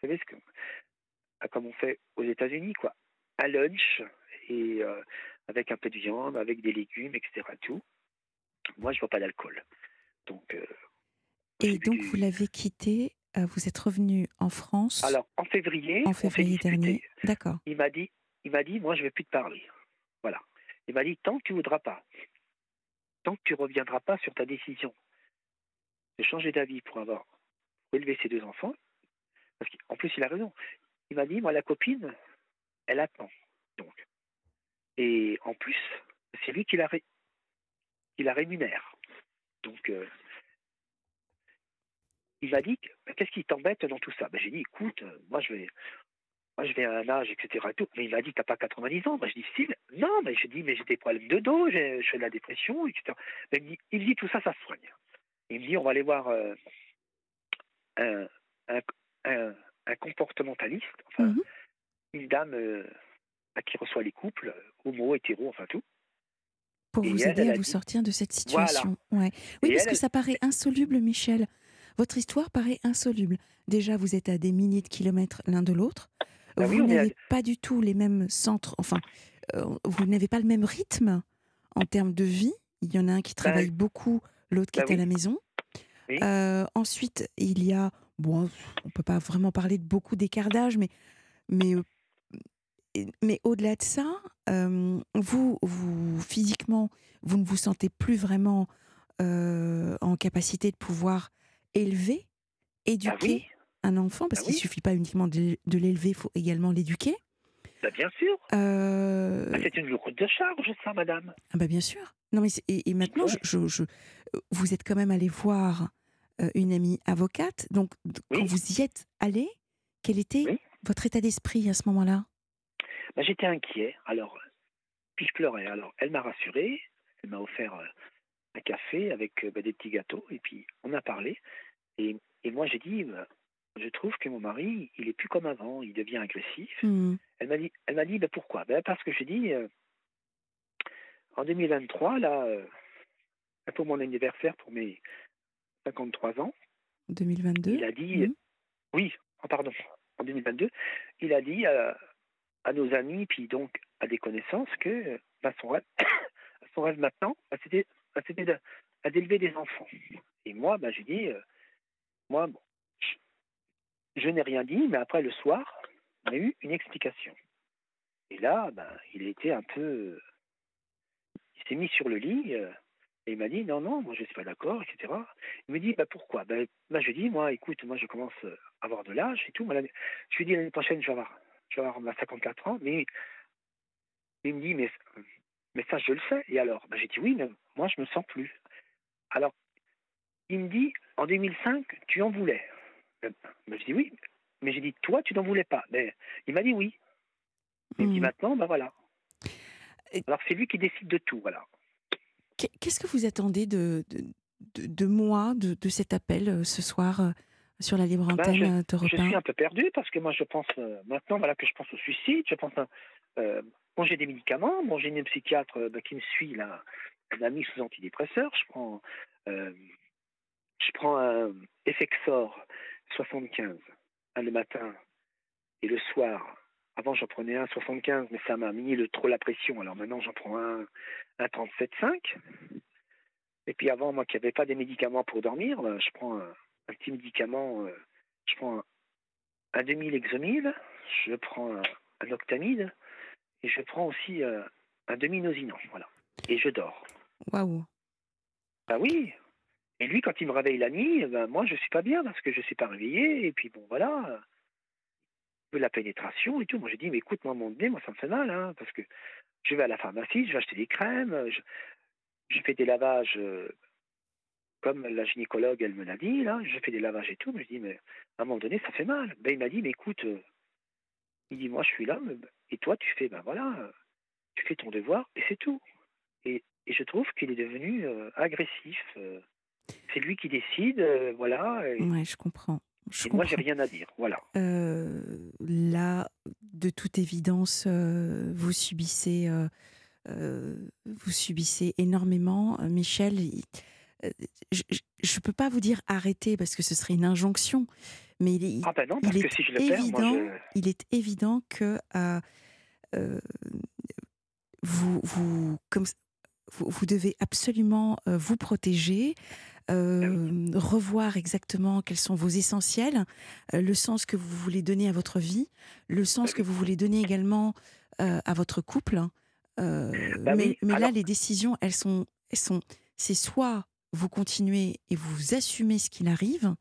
savez ce que, ah, comme on fait aux États-Unis, quoi. Un lunch et euh, avec un peu de viande, avec des légumes, etc. Tout. Moi, je vois pas d'alcool. Donc. Euh, et donc, vous l'avez quitté. Euh, vous êtes revenu en France. Alors, en février. En février dernier. D'accord. Il m'a dit, il m'a dit, moi, je vais plus te parler. Voilà. Il m'a dit, tant que tu voudras pas, tant que tu reviendras pas sur ta décision de changer d'avis pour avoir pour élever ses deux enfants, parce qu'en plus, il a raison il m'a dit, moi, la copine, elle attend. Donc. Et en plus, c'est lui qui la, la rémunère. Donc, euh, il m'a dit, qu'est-ce qui t'embête dans tout ça? Ben, J'ai dit, écoute, moi, je vais, moi, je vais à un âge, etc. Mais il m'a dit, t'as pas 90 ans? Ben, je dis, si, non, mais je dis, mais j'ai des problèmes de dos, je fais de la dépression, etc. Ben, il, me dit, il dit, tout ça, ça se soigne. Il me dit, on va aller voir euh, un, un, un comportementaliste, enfin, mhm. une dame euh, qui reçoit les couples, homo, hétéro, enfin tout. Pour vous aider à vous sortir de cette situation. Ouais. Oui, parce que ça paraît insoluble, Michel. Votre histoire paraît insoluble. Déjà, vous êtes à des milliers de kilomètres l'un de l'autre. Bah vous n'avez pas du tout les mêmes centres, enfin, euh, vous n'avez pas le même rythme en termes de vie. Il y en a un qui bah travaille beaucoup, l'autre qui bah est à la maison. Euh, ensuite, il y a bon, on peut pas vraiment parler de beaucoup d'écart d'âge, mais, mais, mais au-delà de ça, vous, vous, physiquement, vous ne vous sentez plus vraiment en capacité de pouvoir élever, bah éduquer un enfant, parce bah qu'il ne suffit pas uniquement de, l'élever, il faut également l'éduquer. Bah bien sûr. c'est une lourde de charge, ça, madame. Ah bah bien sûr. Non, mais et, maintenant, je, je, vous êtes quand même allé voir euh, une amie avocate. Donc, quand vous y êtes allé, quel était votre état d'esprit à ce moment-là? Bah, J'étais inquiet. Alors, puis je pleurais. Alors, elle m'a rassuré. Elle m'a offert euh, un café avec euh, bah, des petits gâteaux. Et puis, on a parlé. Et, et moi, j'ai dit, bah, je trouve que mon mari, il est plus comme avant. Il devient agressif. Mmh. Elle m'a dit, elle m'a dit pourquoi? Ben, Parce que j'ai dit, en 2023, là, pour mon anniversaire, pour mes 53 ans. 2022 Il a dit, mmh. oui, oh, pardon, en 2022, il a dit à, nos amis, puis donc à des connaissances, que bah, son, rêve, (coughs) son rêve maintenant, bah, c'était d'élever des enfants. Et moi, bah, j'ai dit, euh, moi, je, n'ai rien dit, mais après le soir, on a eu une explication. Et là, bah, il été un peu. Il s'est mis sur le lit. Euh, et il m'a dit non, non, moi je ne suis pas d'accord, etc. Il me dit bah, pourquoi? Ben, bah, Je lui dis moi, écoute, moi je commence à avoir de l'âge et tout. je lui dis l'année prochaine, je vais avoir, je vais avoir 54 ans. Mais il me dit mais, mais ça, je le sais. Et alors? Ben, J'ai dit oui, mais moi je me sens plus. Alors, il me dit en 2005, tu en voulais. Ben, je dis oui, mais j'ai dit toi, tu n'en voulais pas. Mais il m'a dit oui. Il me dit mmh. maintenant, ben voilà. Alors c'est lui qui décide de tout, voilà. Qu'est-ce que vous attendez de, de, moi, de, cet appel euh, ce soir euh, sur la libre ben, antenne je, je, suis un? peu perdu parce que moi je pense euh, maintenant voilà que je pense au suicide, je pense à manger des médicaments. J'ai une psychiatre ben, qui me suit là, elle mis sous antidépresseur. Je prends je prends un Effexor 75 le matin et le soir. Avant j'en prenais un 75 mais ça m'a mis le, trop la pression. Alors maintenant j'en prends un un 37,5. Et puis avant, moi qui n'avais pas des médicaments pour dormir, ben, je prends un, petit médicament, euh, je prends un, un demi-lexomil, je prends un, un, octamide et je prends aussi euh, un demi-nosinant, voilà. Et je dors. Waouh. Ben oui. Et lui, quand il me réveille la nuit, ben moi je suis pas bien parce que je suis pas réveillé. Et puis bon, voilà la pénétration et tout. Moi, j'ai dit, mais écoute, moi, mon nez, moi, ça me fait mal, hein, parce que je vais à la pharmacie, je vais acheter des crèmes, je, je fais des lavages, euh, comme la gynécologue, elle me l'a dit, là, je fais des lavages et tout. Mais je dis, mais à un moment donné, ça fait mal. Ben, il m'a dit, mais écoute, euh, il dit, moi, je suis là, et toi, tu fais, ben voilà, tu fais ton devoir, et c'est tout. Et, et, je trouve qu'il est devenu euh, agressif. c'est lui qui décide, voilà. Et... Ouais, je comprends. Je moi, j'ai rien à dire. Voilà. là, de toute évidence, vous subissez, vous subissez énormément, Michel. je ne peux pas vous dire arrêter parce que ce serait une injonction, mais il, ah ben non, parce il que est si je le évident, perds, moi il est évident que vous, vous, comme, vous, vous, devez absolument vous protéger. Euh, revoir exactement quels sont vos essentiels, euh, le sens que vous voulez donner à votre vie, le sens que vous voulez donner également euh, à votre couple. Bah mais, oui, mais là, les décisions, elles sont, elles sont, c'est soit vous continuez et vous assumez ce qu'il arrive,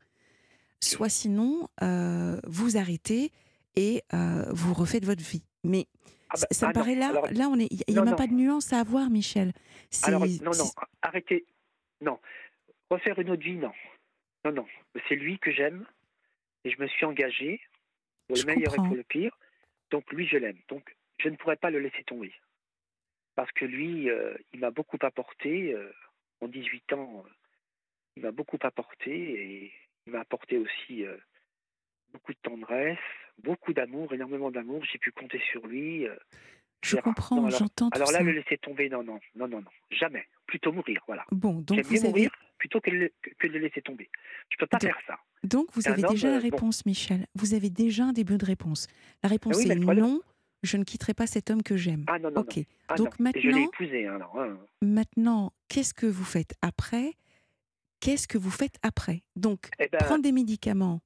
soit sinon euh, vous arrêtez et euh, vous refaites votre vie. Mais Ah ça, bah, ça me ah non, paraît là, alors- là on est, il n'y a même pas de nuance à avoir, Michel. Alors, non, non, arrêtez. Non. Refaire une autre vie, non. Non, non. C'est lui que j'aime et je me suis engagé pour Je le meilleur comprends. et pour le pire. Donc, lui, je l'aime. Donc, je ne pourrais pas le laisser tomber. Parce que lui, euh, il m'a beaucoup apporté. euh, en 18 ans, euh, il m'a beaucoup apporté et il m'a apporté aussi euh, beaucoup de tendresse, beaucoup d'amour, énormément d'amour. J'ai pu compter sur lui. euh, je comprends, j'entends tout Alors là, ça. le laisser tomber, non, non, non, non, non, jamais. Plutôt mourir, voilà. Bon, donc J'aime vous avez, mourir plutôt que, le- que- le laisser tomber. Je peux pas Donc, faire ça. donc vous avez homme, déjà la euh, bon. réponse, Michel. Vous avez déjà un début de réponse. La réponse oui, est non. Je ne quitterai pas cet homme que j'aime. Ah non, non, ok. non. Ah, donc non. Et je l'ai maintenant, épousé, hein, hein. maintenant, qu'est-ce que vous faites après? Qu'est-ce que vous faites après? Donc, Eh ben, prendre des médicaments,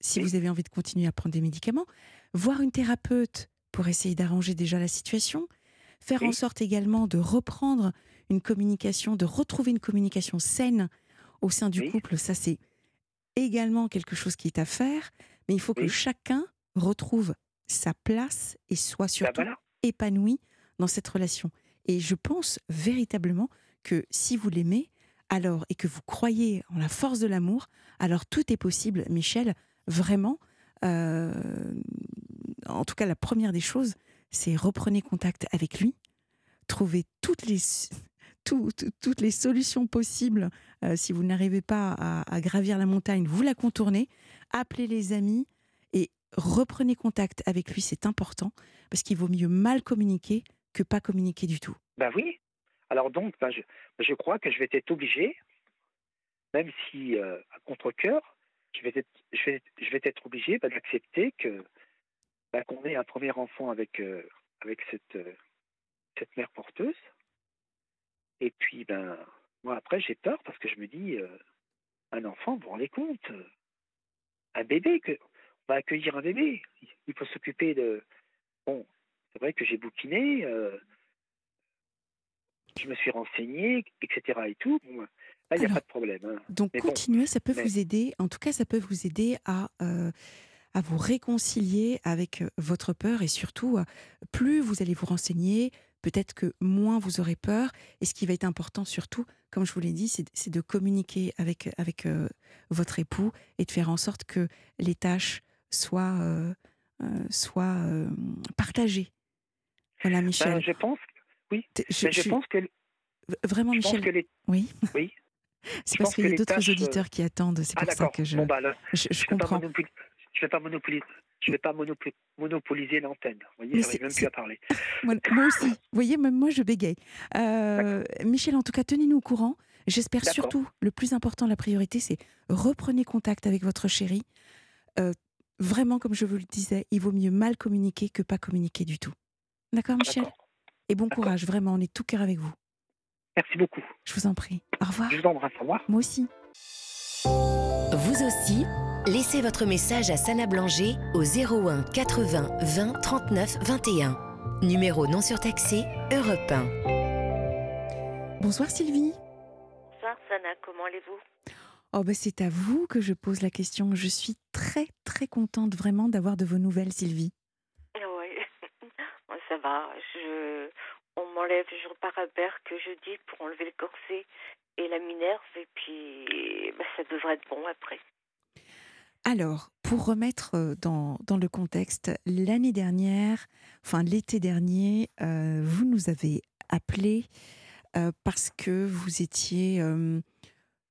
si vous avez envie de continuer à prendre des médicaments, voir une thérapeute pour essayer d'arranger déjà la situation, faire en sorte également de reprendre une communication, de retrouver une communication saine au sein du couple, ça c'est également quelque chose qui est à faire, mais il faut que chacun retrouve sa place et soit ben surtout épanoui dans cette relation. Et je pense véritablement que si vous l'aimez, alors et que vous croyez en la force de l'amour, alors tout est possible, Michel. Vraiment, euh, en tout cas, la première des choses, c'est reprenez contact avec lui, trouvez toutes les tout- tout- toutes les solutions possibles. Euh, si vous n'arrivez pas à, gravir la montagne, vous la contournez, appelez les amis et reprenez contact avec lui. C'est important parce qu'il vaut mieux mal communiquer que pas communiquer du tout. Ben oui. Alors donc, ben, je, je crois que je vais être obligé, même si euh, à contre-cœur, je vais être, je vais, je vais être obligé ben, d'accepter que ben, qu'on ait un premier enfant avec euh, euh, cette mère porteuse. Et puis ben moi après j'ai peur parce que je me dis euh, un enfant, vous rendez compte, un bébé que on va accueillir un bébé, il faut s'occuper de bon. C'est vrai que j'ai bouquiné. je me suis renseigné, etc. et tout. Bon, là, il n'y a pas de problème. hein. Donc Mais bon, continuez, ça peut mais- vous aider. En tout cas, ça peut vous aider à euh, à vous réconcilier avec euh, votre peur et surtout, euh, plus vous allez vous renseigner, peut-être que moins vous aurez peur. Et ce qui va être important surtout, comme je vous l'ai dit, c'est de communiquer avec avec euh, votre époux et de faire en sorte que les tâches soient euh, euh, soient partagées. Voilà, ben, Michel. je pense, je- mais je, pense que, vraiment, je pense Michel. que les. Oui. Oui. C'est parce qu'il y a d'autres tâches, euh, auditeurs qui attendent. C'est Ah pour ça que je, Bon bah là, je, comprends. Je vais pas monopoliser. Je vais pas monopoli- monopoliser l'antenne. Vous voyez, j'arrive même plus à parler. (laughs) Moi, moi aussi. (laughs) Vous voyez, même moi, je bégaye. Euh, Michel, en tout cas, tenez-nous au courant. J'espère surtout, le plus important, la priorité, c'est reprenez contact avec votre chéri. Euh, vraiment, comme je vous le disais, il vaut mieux mal communiquer que pas communiquer du tout. D'accord, Michel? D'accord. Et bon courage, vraiment, on est tout cœur avec vous. Merci beaucoup. Je vous en prie. Au revoir. Je vous embrasse. Au revoir. Moi aussi. Vous aussi, laissez votre message à Sana Blanger au 01 80 20 39 21. Numéro non surtaxé, Europe 1. Bonsoir Sylvie. Bonsoir Sana, comment allez-vous? Oh ben c'est à vous que je pose la question. Je suis très très contente vraiment d'avoir de vos nouvelles Sylvie. Oui, (laughs) ça va. Je... On m'enlève, je repars à Berck jeudi pour enlever le corset et la minerve et puis bah, ça devrait être bon après. Alors, pour remettre euh, dans, dans le contexte, l'année dernière, enfin l'été dernier, euh, vous nous avez appelé euh, parce que vous étiez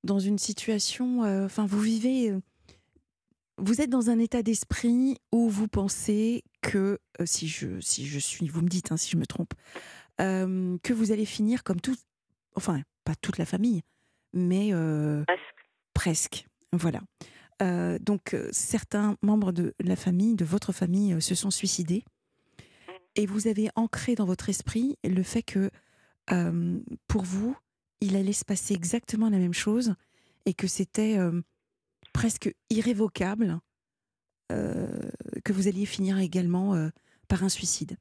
dans une situation, enfin vous vivez, vous êtes dans un état d'esprit où vous pensez que, si, je, si je suis, vous me dites hein, si je me trompe, euh, que vous allez finir comme tout, enfin pas toute la famille, mais euh, Presque. presque, voilà. Euh, donc certains membres de la famille, de votre famille, se sont suicidés. Et vous avez ancré dans votre esprit le fait que pour vous, il allait se passer exactement la même chose et que c'était presque irrévocable que vous alliez finir également par un suicide.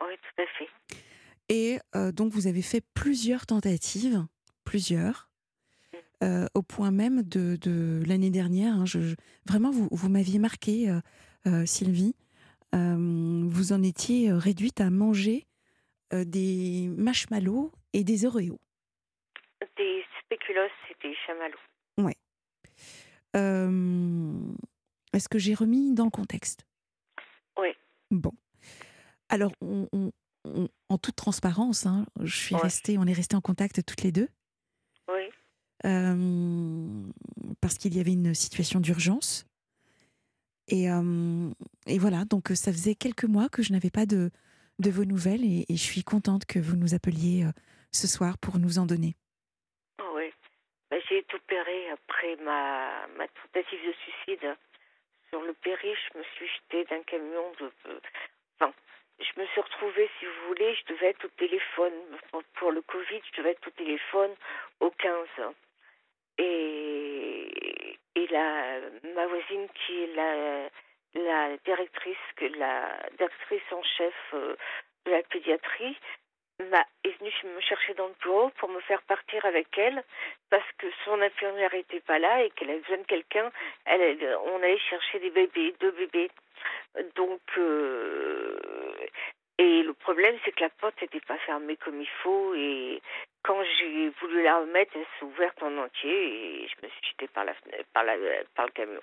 Oui, tout à fait. Et euh, donc vous avez fait plusieurs tentatives, plusieurs, euh, au point même de, de l'année dernière. hein, je- je- vraiment, vous, vous m'aviez marqué, euh, Sylvie. Vous en étiez réduite à manger des marshmallows et des Oreos. Des spéculoos et des chamallows. Euh, Est-ce que j'ai remis dans le contexte? Oui. Bon. Alors, on- on- on- en toute transparence, hein, je suis Ouais. restée, on est restés en contact toutes les deux. Oui, euh, parce qu'il y avait une situation d'urgence. Et, euh, et voilà, donc ça faisait quelques mois que je n'avais pas de, de vos nouvelles et, et je suis contente que vous nous appeliez euh, ce soir pour nous en donner. oui. Bah, j'ai été opérée après ma, ma tentative de suicide. Sur le péri, je me suis jetée d'un camion de. Enfin, je me suis retrouvée, si vous voulez, je devais être au téléphone. Pour- le Covid, je devais être au téléphone au 15. Et, et la, ma voisine, qui est la, la directrice, la directrice en chef euh, de la pédiatrie, est venue me chercher dans le bureau pour me faire partir avec elle parce que son infirmière n'était pas là et qu'elle avait besoin de quelqu'un. On allait chercher des bébés, deux bébés. Donc, euh, et le problème, c'est que la porte n'était pas fermée comme il faut. Et quand j'ai voulu la remettre, elle s'est ouverte en entier et je me suis jetée par, la, par, la, par le camion.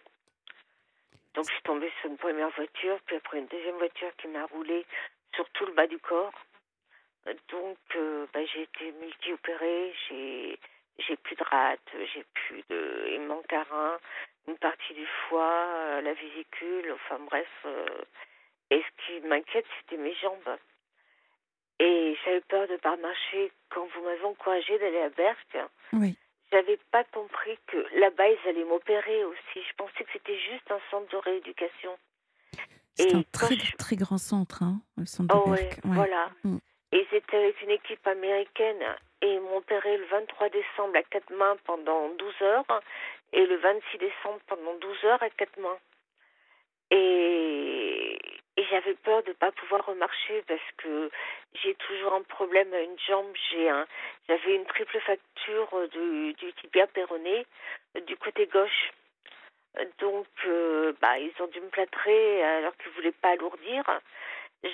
Donc, je suis tombée sur une première voiture, puis après une deuxième voiture qui m'a roulé sur tout le bas du corps. Donc, euh, bah, j'ai été multi-opérée, j'ai j'ai plus de rate, j'ai plus de. Rein, une partie du foie, euh, la vésicule, enfin bref. euh, et ce qui m'inquiète, c'était mes jambes. Et j'avais peur de ne pas marcher quand vous m'avez encouragé d'aller à Berck. Oui. J'avais pas compris que là-bas, ils allaient m'opérer aussi. Je pensais que c'était juste un centre de rééducation. C'est un très, je- très grand centre, hein, le centre de Oh Berck. Ouais. voilà. Mm. Et c'était avec une équipe américaine et ils m'ont opéré le 23 décembre à quatre mains pendant 12 heures et le 26 décembre pendant 12 heures à quatre mains. Et, et j'avais peur de ne pas pouvoir remarcher parce que j'ai toujours un problème à une jambe. J'ai un, j'avais une triple fracture du, du tibia péroné euh, du côté gauche. Donc, euh, bah, ils ont dû me plâtrer alors qu'ils voulaient pas alourdir.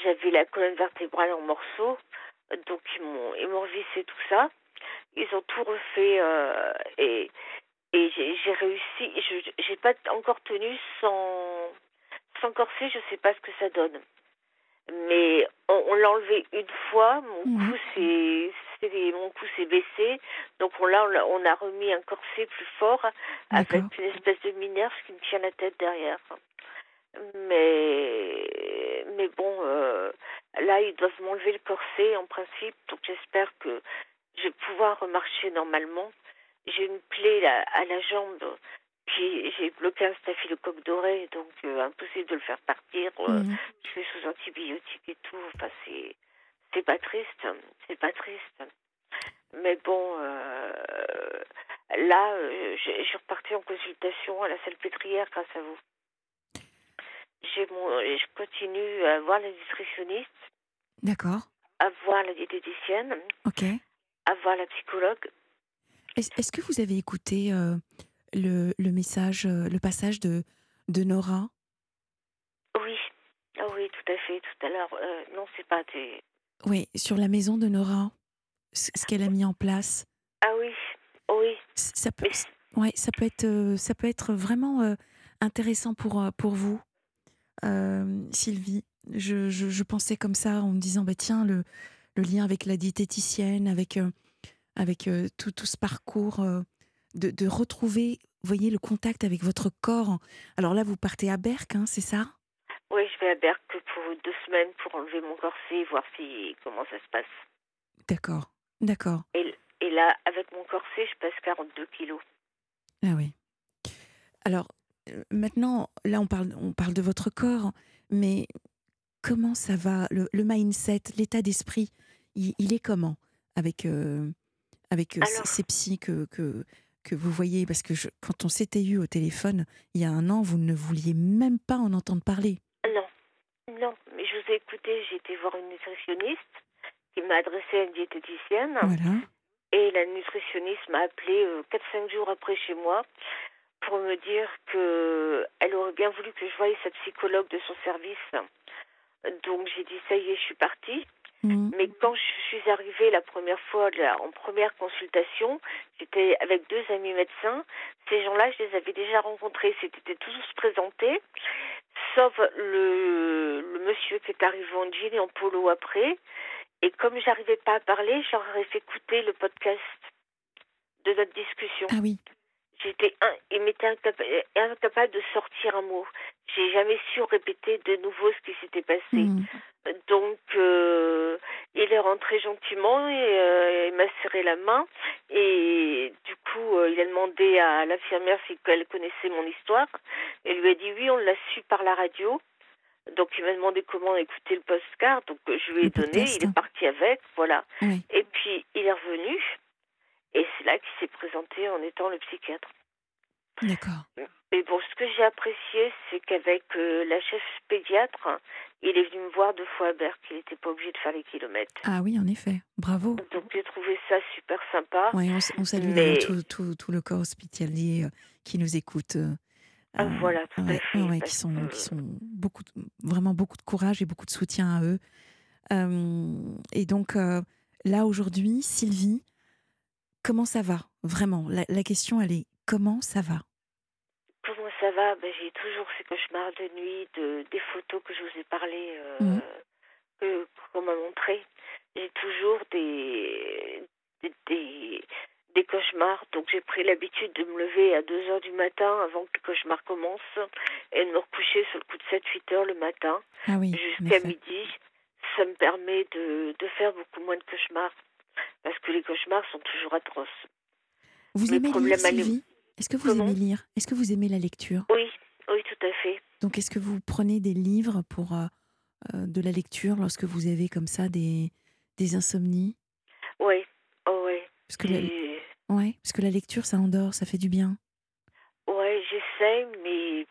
J'avais la colonne vertébrale en morceaux, donc ils m'ont ils m'ont revissé tout ça. Ils ont tout refait euh, et et j'ai j'ai réussi. Je j'ai pas encore tenu sans sans corset, je sais pas ce que ça donne. Mais on, on l'a enlevé une fois, mon cou s'est c'est- mon cou s'est baissé, donc on l'a on, a remis un corset plus fort avec une espèce de minerve qui me tient la tête derrière. Mais mais bon, euh, là ils doivent m'enlever le corset en principe, donc j'espère que je vais pouvoir remarcher normalement. J'ai une plaie là, à la jambe j'ai bloqué un staphylocoque doré, donc euh, impossible de le faire partir. Euh, Mhm. Je suis sous antibiotiques et tout. Enfin, c'est c'est pas triste, c'est pas triste. Mais bon, euh, là, je suis repartie en consultation à la salpêtrière grâce à vous. J'ai mon, et je continue à voir la nutritionniste, D'accord. à voir la diététicienne, Ok. à voir la psychologue. Est-ce que vous avez écouté le, le message, euh, le passage de, de Nora? Oui, ah oui, tout à fait. Tout à l'heure, euh, non, c'est pas des. Oui, sur la maison de Nora, ce ce qu'elle a mis en place. Ah oui, oui. Ça peut, Mais- ouais, ça peut être, euh, ça peut être vraiment euh, intéressant pour, pour vous, Euh, Sylvie. Je, je, je pensais comme ça en me disant, bah, tiens, le, le lien avec la diététicienne, avec, avec tout, tout ce parcours, de, de retrouver, voyez, le contact avec votre corps. Alors là, vous partez à Berck, hein, c'est ça? Oui, je vais à Berck pour deux semaines pour enlever mon corset, voir si comment ça se passe. D'accord, d'accord. Et, et là, avec mon corset, je pèse 42 kilos. Ah oui. Alors, euh, maintenant, là, on parle, on parle de votre corps, mais comment ça va le, le mindset, l'état d'esprit, il, il est comment avec, euh, avec euh, ces, Alors- ces psys que, que, que vous voyez Parce que je- quand on s'était eu au téléphone, il y a un an, vous ne vouliez même pas en entendre parler. Non, non, mais je vous ai écouté, j'ai été voir une nutritionniste qui m'a adressé à une diététicienne. Voilà. Et la nutritionniste m'a appelé 4-5 jours après chez moi pour me dire que elle aurait bien voulu que je voie sa psychologue de son service. Donc j'ai dit ça y est, je suis partie. Mhm. Mais quand je suis arrivée la première fois là, en première consultation, j'étais avec deux amis médecins. Ces gens-là, je les avais déjà rencontrés. C'était tous présentés, sauf le, le monsieur qui est arrivé en jean et en polo après. Et comme j'arrivais pas à parler, j'aurais fait écouter le podcast de notre discussion. Ah oui. J'étais il m'était incapa- incapable de sortir un mot. J'ai jamais su répéter de nouveau ce qui s'était passé. Mhm. Donc, euh, il est rentré gentiment et euh, il m'a serré la main. Et du coup, euh, il a demandé à l'infirmière si elle connaissait mon histoire. Elle lui a dit oui, on l'a su par la radio. Donc, il m'a demandé comment écouter le postcard. Donc, je lui ai donné. Il est parti avec. Voilà. Oui. Et puis, il est revenu. Et c'est là qu'il s'est présenté en étant le psychiatre. D'accord. Et bon, ce que j'ai apprécié, c'est qu'avec euh, la chef pédiatre, il est venu me voir deux fois à Berck. Il n'était pas obligé de faire les kilomètres. Ah oui, en effet. Bravo. Donc j'ai trouvé ça super sympa. Ouais, on, salue Mais- tout, tout, tout le corps hospitalier euh, qui nous écoute. euh, Ah, voilà, tout à ouais, fait, ouais, ouais, qui sont, que- qui sont beaucoup, vraiment beaucoup de courage et beaucoup de soutien à eux. Et donc là aujourd'hui, Sylvie, comment ça va? Vraiment, la, la question elle est comment ça va? Ça va ben, J'ai toujours ces cauchemars de nuit, de, des photos que je vous ai parlé, euh, Mhm. que qu'on m'a montré. J'ai toujours des, des, des, des cauchemars. Donc j'ai pris l'habitude de me lever à 2 heures du matin avant que le cauchemar commence et de me recoucher sur le coup de 7-8 heures le matin Ah oui, jusqu'à midi. Ça me permet de, de faire beaucoup moins de cauchemars parce que les cauchemars sont toujours atroces. Vous mes aimez lire, Sylvie Est-ce que vous Comment aimez lire? Est-ce que vous aimez la lecture? Oui, oui, tout à fait. Donc est-ce que vous prenez des livres pour euh, euh, de la lecture lorsque vous avez comme ça des, des insomnies? Oui, oh, oui. parce que, la, Et- ouais, parce que la lecture, ça endort, ça fait du bien. Ouais, j'essaie, mais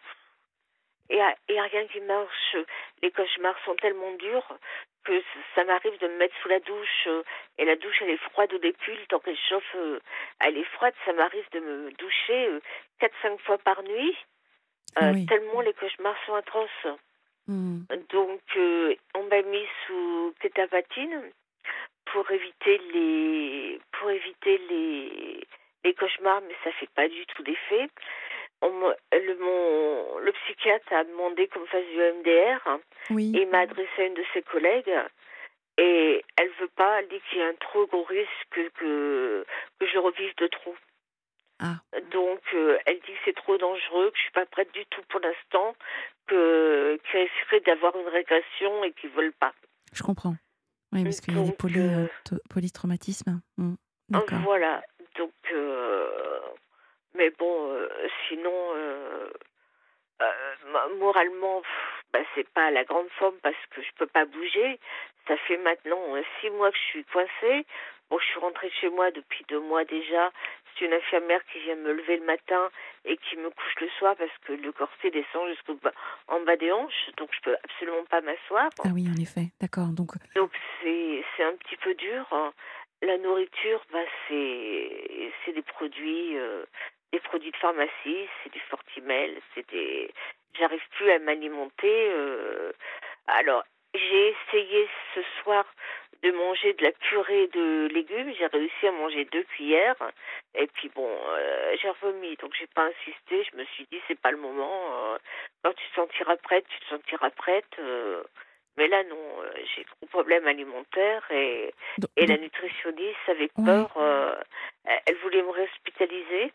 il n'y a, rien qui marche. Les cauchemars sont tellement durs que ça m'arrive de me mettre sous la douche euh, et la douche elle est froide au début, temps qu'elle chauffe, euh, elle est froide. Ça m'arrive de me doucher euh, quatre cinq fois par nuit, euh, tellement les cauchemars sont atroces. Hmm. Donc, euh, on m'a mis sous tétapatine pour éviter les pour éviter les les cauchemars, mais ça fait pas du tout d'effet. On le, mon, le psychiatre a demandé qu'on fasse du MDR Oui. et il m'a adressé à une de ses collègues et elle veut pas, elle dit qu'il y a un trop gros risque que, que, je revive de trop. Ah. Donc, euh, elle dit que c'est trop dangereux, que je suis pas prête du tout pour l'instant, que qu'ils risqueraient d'avoir une régression et qu'ils veulent pas. Je comprends. Oui, parce qu'il y a des poly, euh, euh, polytraumatismes. Ah, D'accord. Voilà. Donc, euh, mais bon, euh, sinon, euh, euh, mo- moralement, pff, bah, c'est pas la grande forme parce que je peux pas bouger. Ça fait maintenant six mois que je suis coincée. Bon, je suis rentrée chez moi depuis deux mois déjà. C'est une infirmière qui vient me lever le matin et qui me couche le soir parce que le corset descend jusqu'en bas, en bas des hanches, donc je peux absolument pas m'asseoir. Ah oui, en effet, d'accord. Donc, donc c'est c'est un petit peu dur. La nourriture, bah c'est c'est des produits euh, des produits de pharmacie, c'est du Fortimel, c'est des j'arrive plus à m'alimenter. Euh... Alors j'ai essayé ce soir de manger de la purée de légumes. J'ai réussi à manger deux cuillères. Et puis bon, euh, j'ai revomi, donc j'ai pas insisté. Je me suis dit c'est pas le moment. Euh, quand tu te sentiras prête, tu te sentiras prête. Euh. mais là non, j'ai gros problème alimentaire et, et la nutritionniste avec peur. elle voulait me réhospitaliser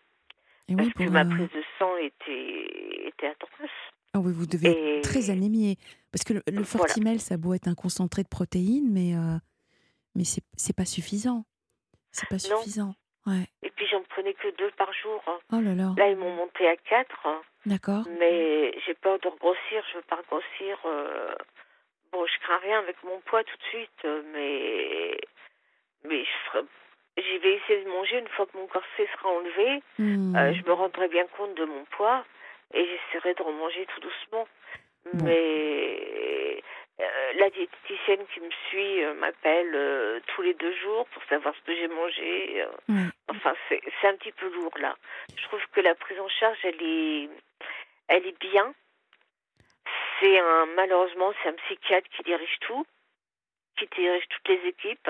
parce que ma prise de sang était était atroce. Ah oui, vous devez être très anémié. Parce que le, Fortimel, ça a beau être un concentré de protéines, mais mais c'est pas suffisant. C'est pas suffisant. Ouais. Et puis j'en prenais que deux par jour. Hein. Oh là là. Là, ils m'ont monté à quatre. Hein. D'accord. Mais j'ai peur de regrossir. Je veux pas regrossir. Euh, bon, je crains rien avec mon poids tout de suite, mais mais je J'y vais essayer de manger une fois que mon corset sera enlevé. Hmm. Euh, je me rendrai bien compte de mon poids et j'essaierai de remanger tout doucement. Mais euh, la diététicienne qui me suit euh, m'appelle tous les deux jours pour savoir ce que j'ai mangé. Enfin, c'est un petit peu lourd là. Je trouve que la prise en charge, elle est, elle est bien. C'est un malheureusement, c'est un psychiatre qui dirige tout qui dirige toutes les équipes,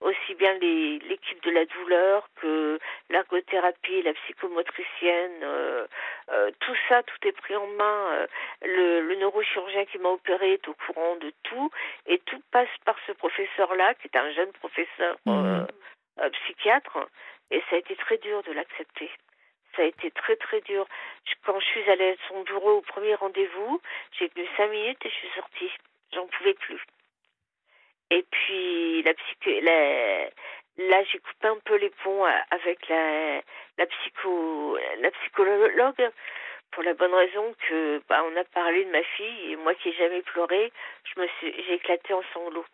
aussi bien l'équipe de la douleur que l'ergothérapie, la psychomotricienne, euh, euh, tout ça, tout est pris en main. Euh, le, le, neurochirurgien qui m'a opéré est au courant de tout et tout passe par ce professeur-là, qui est un jeune professeur mmh. psychiatre, et ça a été très dur de l'accepter. Ça a été très très dur. Quand je suis allée à son bureau au premier rendez-vous, j'ai tenu cinq minutes et je suis sortie. J'en pouvais plus. Et puis la psycho, là j'ai coupé un peu les ponts euh, avec la, la psycho, la psychologue pour la bonne raison que bah, on a parlé de ma fille et moi qui ai jamais pleuré, je me suis, j'ai éclaté en sanglots.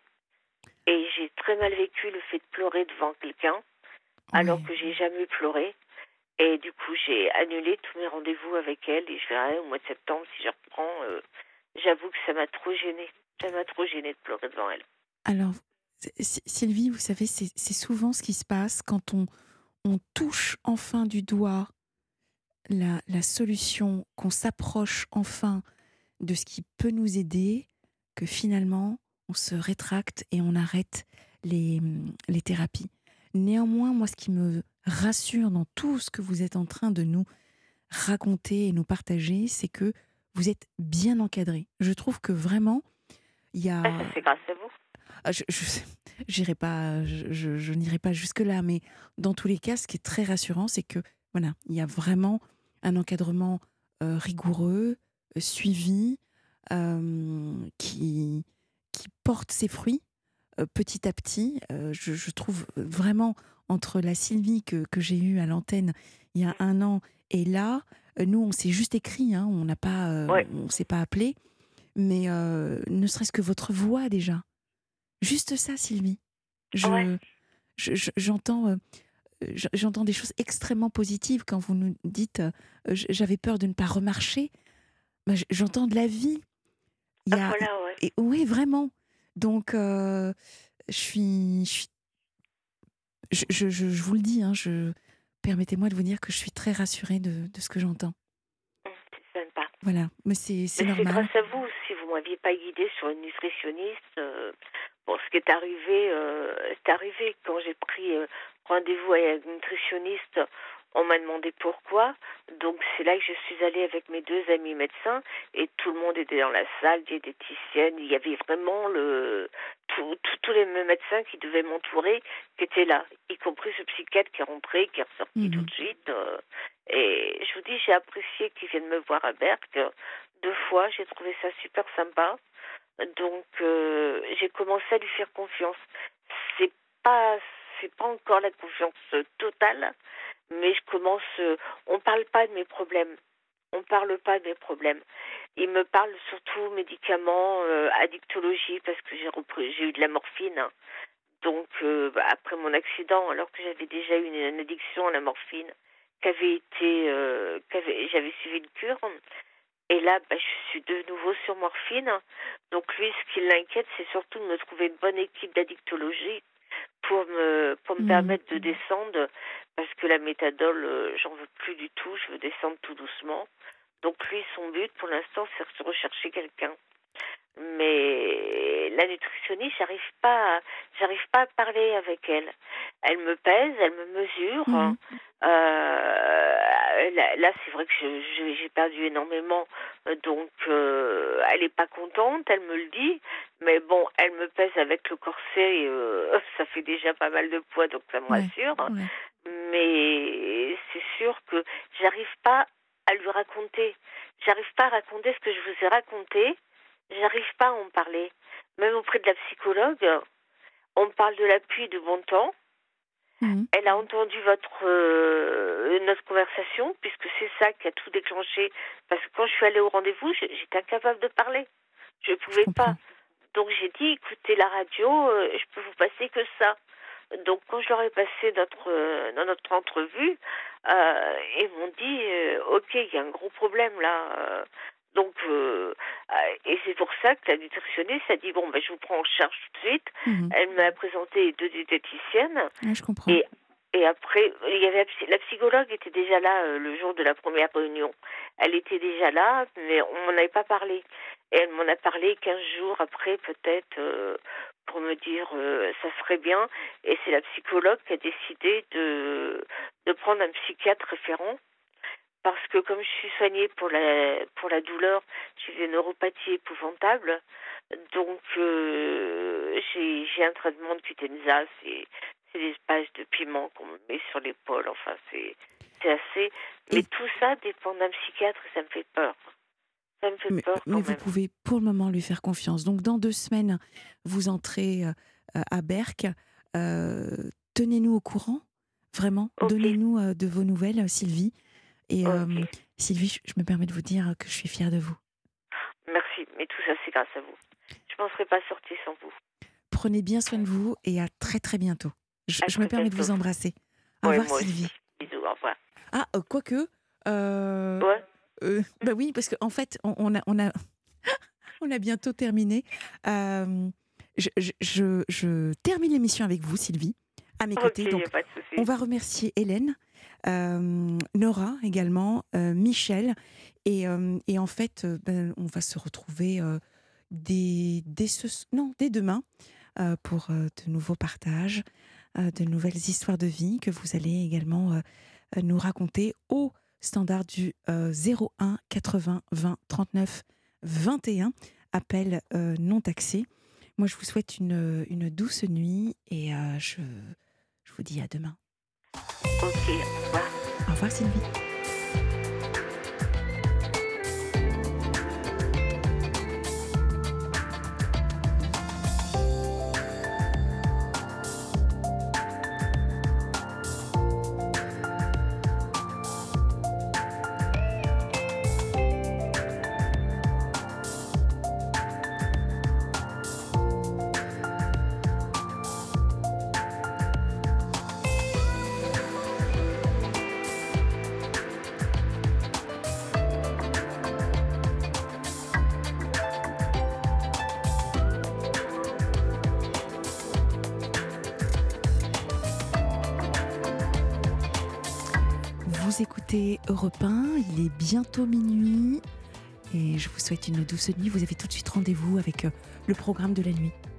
Et j'ai très mal vécu le fait de pleurer devant quelqu'un, alors que j'ai jamais pleuré. Et du coup, j'ai annulé tous mes rendez-vous avec elle et je verrai au mois de septembre si je reprends. Euh, j'avoue que ça m'a trop gêné. Ça m'a trop gêné de pleurer devant elle. Alors, Sylvie, vous savez, c'est souvent ce qui se passe quand on, touche enfin du doigt la, solution, qu'on s'approche enfin de ce qui peut nous aider, que finalement on se rétracte et on arrête les, les thérapies. Néanmoins, moi, ce qui me rassure dans tout ce que vous êtes en train de nous raconter et nous partager, c'est que vous êtes bien encadré. Je trouve que vraiment, il y a. C'est grâce à vous? Ah, je, je pas, je, n'irai pas jusque là, mais dans tous les cas, ce qui est très rassurant, c'est que voilà, il y a vraiment un encadrement euh, rigoureux, euh, suivi, euh, qui qui porte ses fruits petit à petit. Je, trouve vraiment entre la Sylvie que, que j'ai eue à l'antenne il y a un an et là, nous on s'est juste écrit, hein, on n'a pas, on s'est pas appelé, mais ne serait-ce que votre voix déjà Juste ça, Sylvie. Je, j'entends, euh, j'entends des choses extrêmement positives quand vous nous dites euh, j'avais peur de ne pas remarcher. Bah, j'entends de la vie. Il y a, voilà, ouais. et, oui, vraiment. Donc, euh, je suis, je, je, je, vous le dis, hein, je, permettez-moi de vous dire que je suis très rassurée de, de ce que j'entends. C'est sympa. Voilà, mais c'est, normal. C'est grâce à vous. Si vous m'aviez pas guidée sur une nutritionniste, Bon, ce qui est arrivé, euh, c'est arrivé quand j'ai pris euh, rendez-vous avec une nutritionniste. On m'a demandé pourquoi. Donc c'est là que je suis allée avec mes deux amis médecins et tout le monde était dans la salle, diététicienne. Il y avait vraiment le tous les médecins qui devaient m'entourer qui étaient là, y compris ce psychiatre qui est rentré, qui est ressorti mhm. tout de suite. Euh, et je vous dis, j'ai apprécié qu'ils viennent me voir à Berck deux fois. J'ai trouvé ça super sympa. Donc euh, j'ai commencé à lui faire confiance. C'est pas c'est pas encore la confiance totale, mais je commence. Euh, on parle pas de mes problèmes. On parle pas de mes problèmes. Il me parle surtout médicaments, euh, addictologie parce que j'ai repris, j'ai eu de la morphine. Donc, après mon accident, alors que j'avais déjà eu une, addiction à la morphine, qu'avait été, euh, j'avais suivi une cure. Et là, bah, je suis de nouveau sur morphine. Donc lui, ce qui l'inquiète, c'est surtout de me trouver une bonne équipe d'addictologie pour me pour me mmh. permettre de descendre parce que la méthadole euh, j'en veux plus du tout je veux descendre tout doucement donc lui son but pour l'instant c'est de rechercher quelqu'un mais la nutritionniste j'arrive pas j'arrive pas à parler avec elle elle me pèse elle me mesure mmh. euh, là, c'est vrai que j'ai perdu énormément donc euh, elle est pas contente elle me le dit mais bon elle me pèse avec le corset euh, (laughs) ça fait déjà pas mal de poids donc ça me rassure mais c'est sûr que j'arrive pas à lui raconter j'arrive pas à raconter ce que je vous ai raconté J'arrive pas à en parler. Même auprès de la psychologue, on parle de l'appui de bon temps. Mhm. Elle a entendu votre euh, notre conversation puisque c'est ça qui a tout déclenché. Parce que quand je suis allée au rendez-vous, j'étais incapable de parler. Je ne pouvais pas. Donc j'ai dit, écoutez la radio, euh, je peux vous passer que ça. Donc quand je leur ai passé notre euh, dans notre entrevue, ils m'ont dit, ok, il y a un gros problème là. Donc, euh, euh, et c'est pour ça que la nutritionniste a dit bon, ben, je vous prends en charge tout de suite. Mhm. Elle m'a présenté deux diététiciennes. je comprends. Et, et après, il y avait la psychologue était déjà là euh, le jour de la première réunion. Elle était déjà là, mais on m'en avait pas parlé. Et elle m'en a parlé 15 jours après, peut-être, pour me dire ça serait bien. Et c'est la psychologue qui a décidé de, de prendre un psychiatre référent parce que comme je suis soignée pour la pour la douleur, j'ai des neuropathies épouvantables. Donc euh, j'ai un traitement de cutenza, c'est c'est des espèces de piment qu'on me met sur l'épaule. Enfin c'est assez. Mais tout ça dépend d'un psychiatre et ça me fait peur. Ça me fait mais, peur. mais vous pouvez pour le moment lui faire confiance. Donc dans deux semaines, vous entrez euh, à Berck. Euh, tenez-nous au courant, vraiment. Donnez-nous de vos nouvelles, Sylvie. Et Sylvie, je me permets de vous dire que je suis fière de vous. Merci, mais tout ça, c'est grâce à vous. Je ne serais pas sortie sans vous. Prenez bien soin de vous et à très très bientôt. Je, me permets de vous embrasser. Au revoir, Sylvie. Bisous, au revoir. Ah, euh, quoique. Euh, ouais. Euh, bah oui, parce qu'en en fait, on, a, on, a, (laughs) on a bientôt terminé. je, je, je, termine l'émission avec vous, Sylvie, à mes côtés. Donc, on va remercier Hélène Nora également, euh, Michel. Et, euh, et, en fait, ben, on va se retrouver dès, dès, ce, non, dès demain pour de nouveaux partages, de nouvelles histoires de vie que vous allez également nous raconter au standard du 01 80 20 39 21, appel non taxé. Moi, je vous souhaite une, une douce nuit et je, je vous dis à demain. Ok, au revoir. Au revoir Sylvie. Bientôt minuit et je vous souhaite une douce nuit. Vous avez tout de suite rendez-vous avec euh, le programme de la nuit.